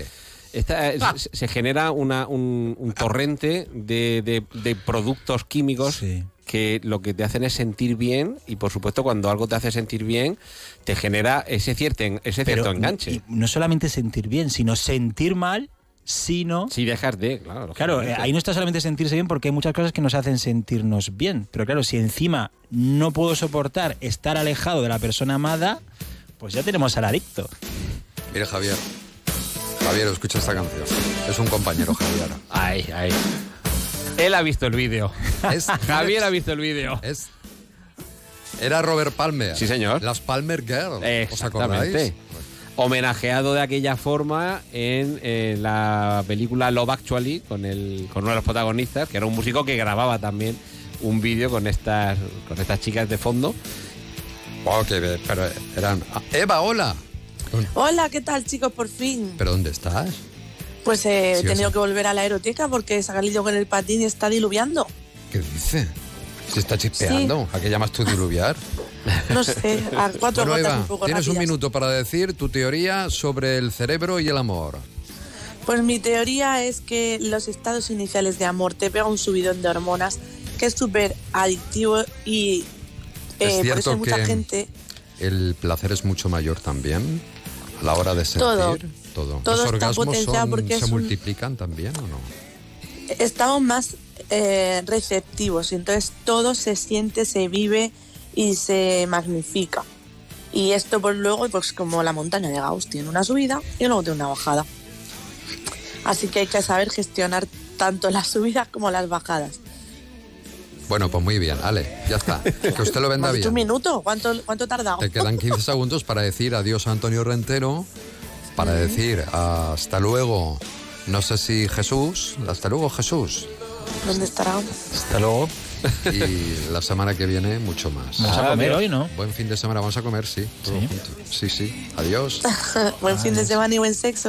Esta es- Ah. se- se genera una- un, un torrente de, de- de productos químicos que lo que te hacen es sentir bien y por supuesto cuando algo te hace sentir bien te genera ese cierto, en- ese Pero cierto enganche. y no solamente sentir bien, sino sentir mal, sino... Si dejas de, claro. Claro, eh, ahí no está solamente sentirse bien porque hay muchas cosas que nos hacen sentirnos bien. Pero claro, si encima no puedo soportar estar alejado de la persona amada, pues ya tenemos al adicto. Mire, Javier. Javier, escucha esta canción. Es un compañero, Javier. Ay, ay. Él ha visto el vídeo. *laughs* Es- Javier ha visto el vídeo. Es, era Robert Palmer. Sí, señor. Las Palmer Girls. ¿Os acordáis? Homenajeado de aquella forma en, eh, la película Love Actually con, el, con uno de los protagonistas, que era un músico que grababa también un vídeo con estas, con estas chicas de fondo. Wow, be- pero eran. Ah, Eva, hola. Hola, ¿qué tal chicos? Por fin. ¿Pero dónde estás? Pues eh, Sí, he tenido o sea- que volver a la aeroteca porque salido con el patín y está diluviando. ¿Qué dice? Se está chispeando. ¿A qué llamas tú diluviar? *laughs* No sé, a cuatro Bueno, gotas Eva, un poco tienes un minuto para decir tu teoría sobre el cerebro y el amor. Pues mi teoría es que los estados iniciales de amor te pega un subidón de hormonas que es súper adictivo y Es eh, por eso mucha que- gente El placer es mucho mayor también la hora de sentir Todo. todo. Todo ¿Los orgasmos son- porque se un- multiplican también o no? estamos más eh, receptivos y entonces todo se siente, se vive y se magnifica. Y esto pues luego, pues como la montaña de Gauss, tiene una subida y luego tiene una bajada. Así que hay que saber gestionar tanto las subidas como las bajadas. Bueno, pues muy bien, Ale, ya está. Que usted lo venda ¿Me has dicho un bien. minuto? ¿Cuánto, cuánto he tardado? Te quedan *laughs* 15 segundos para decir adiós a Antonio Rentero, para decir hasta luego, no sé si Jesús, hasta luego Jesús. ¿Dónde estará? Hasta luego. Y la semana que viene mucho más. Vamos a comer hoy, ¿no? Buen fin de semana, vamos a comer, sí. Sí, sí. Adiós. *laughs* Buen fin de semana y buen sexo.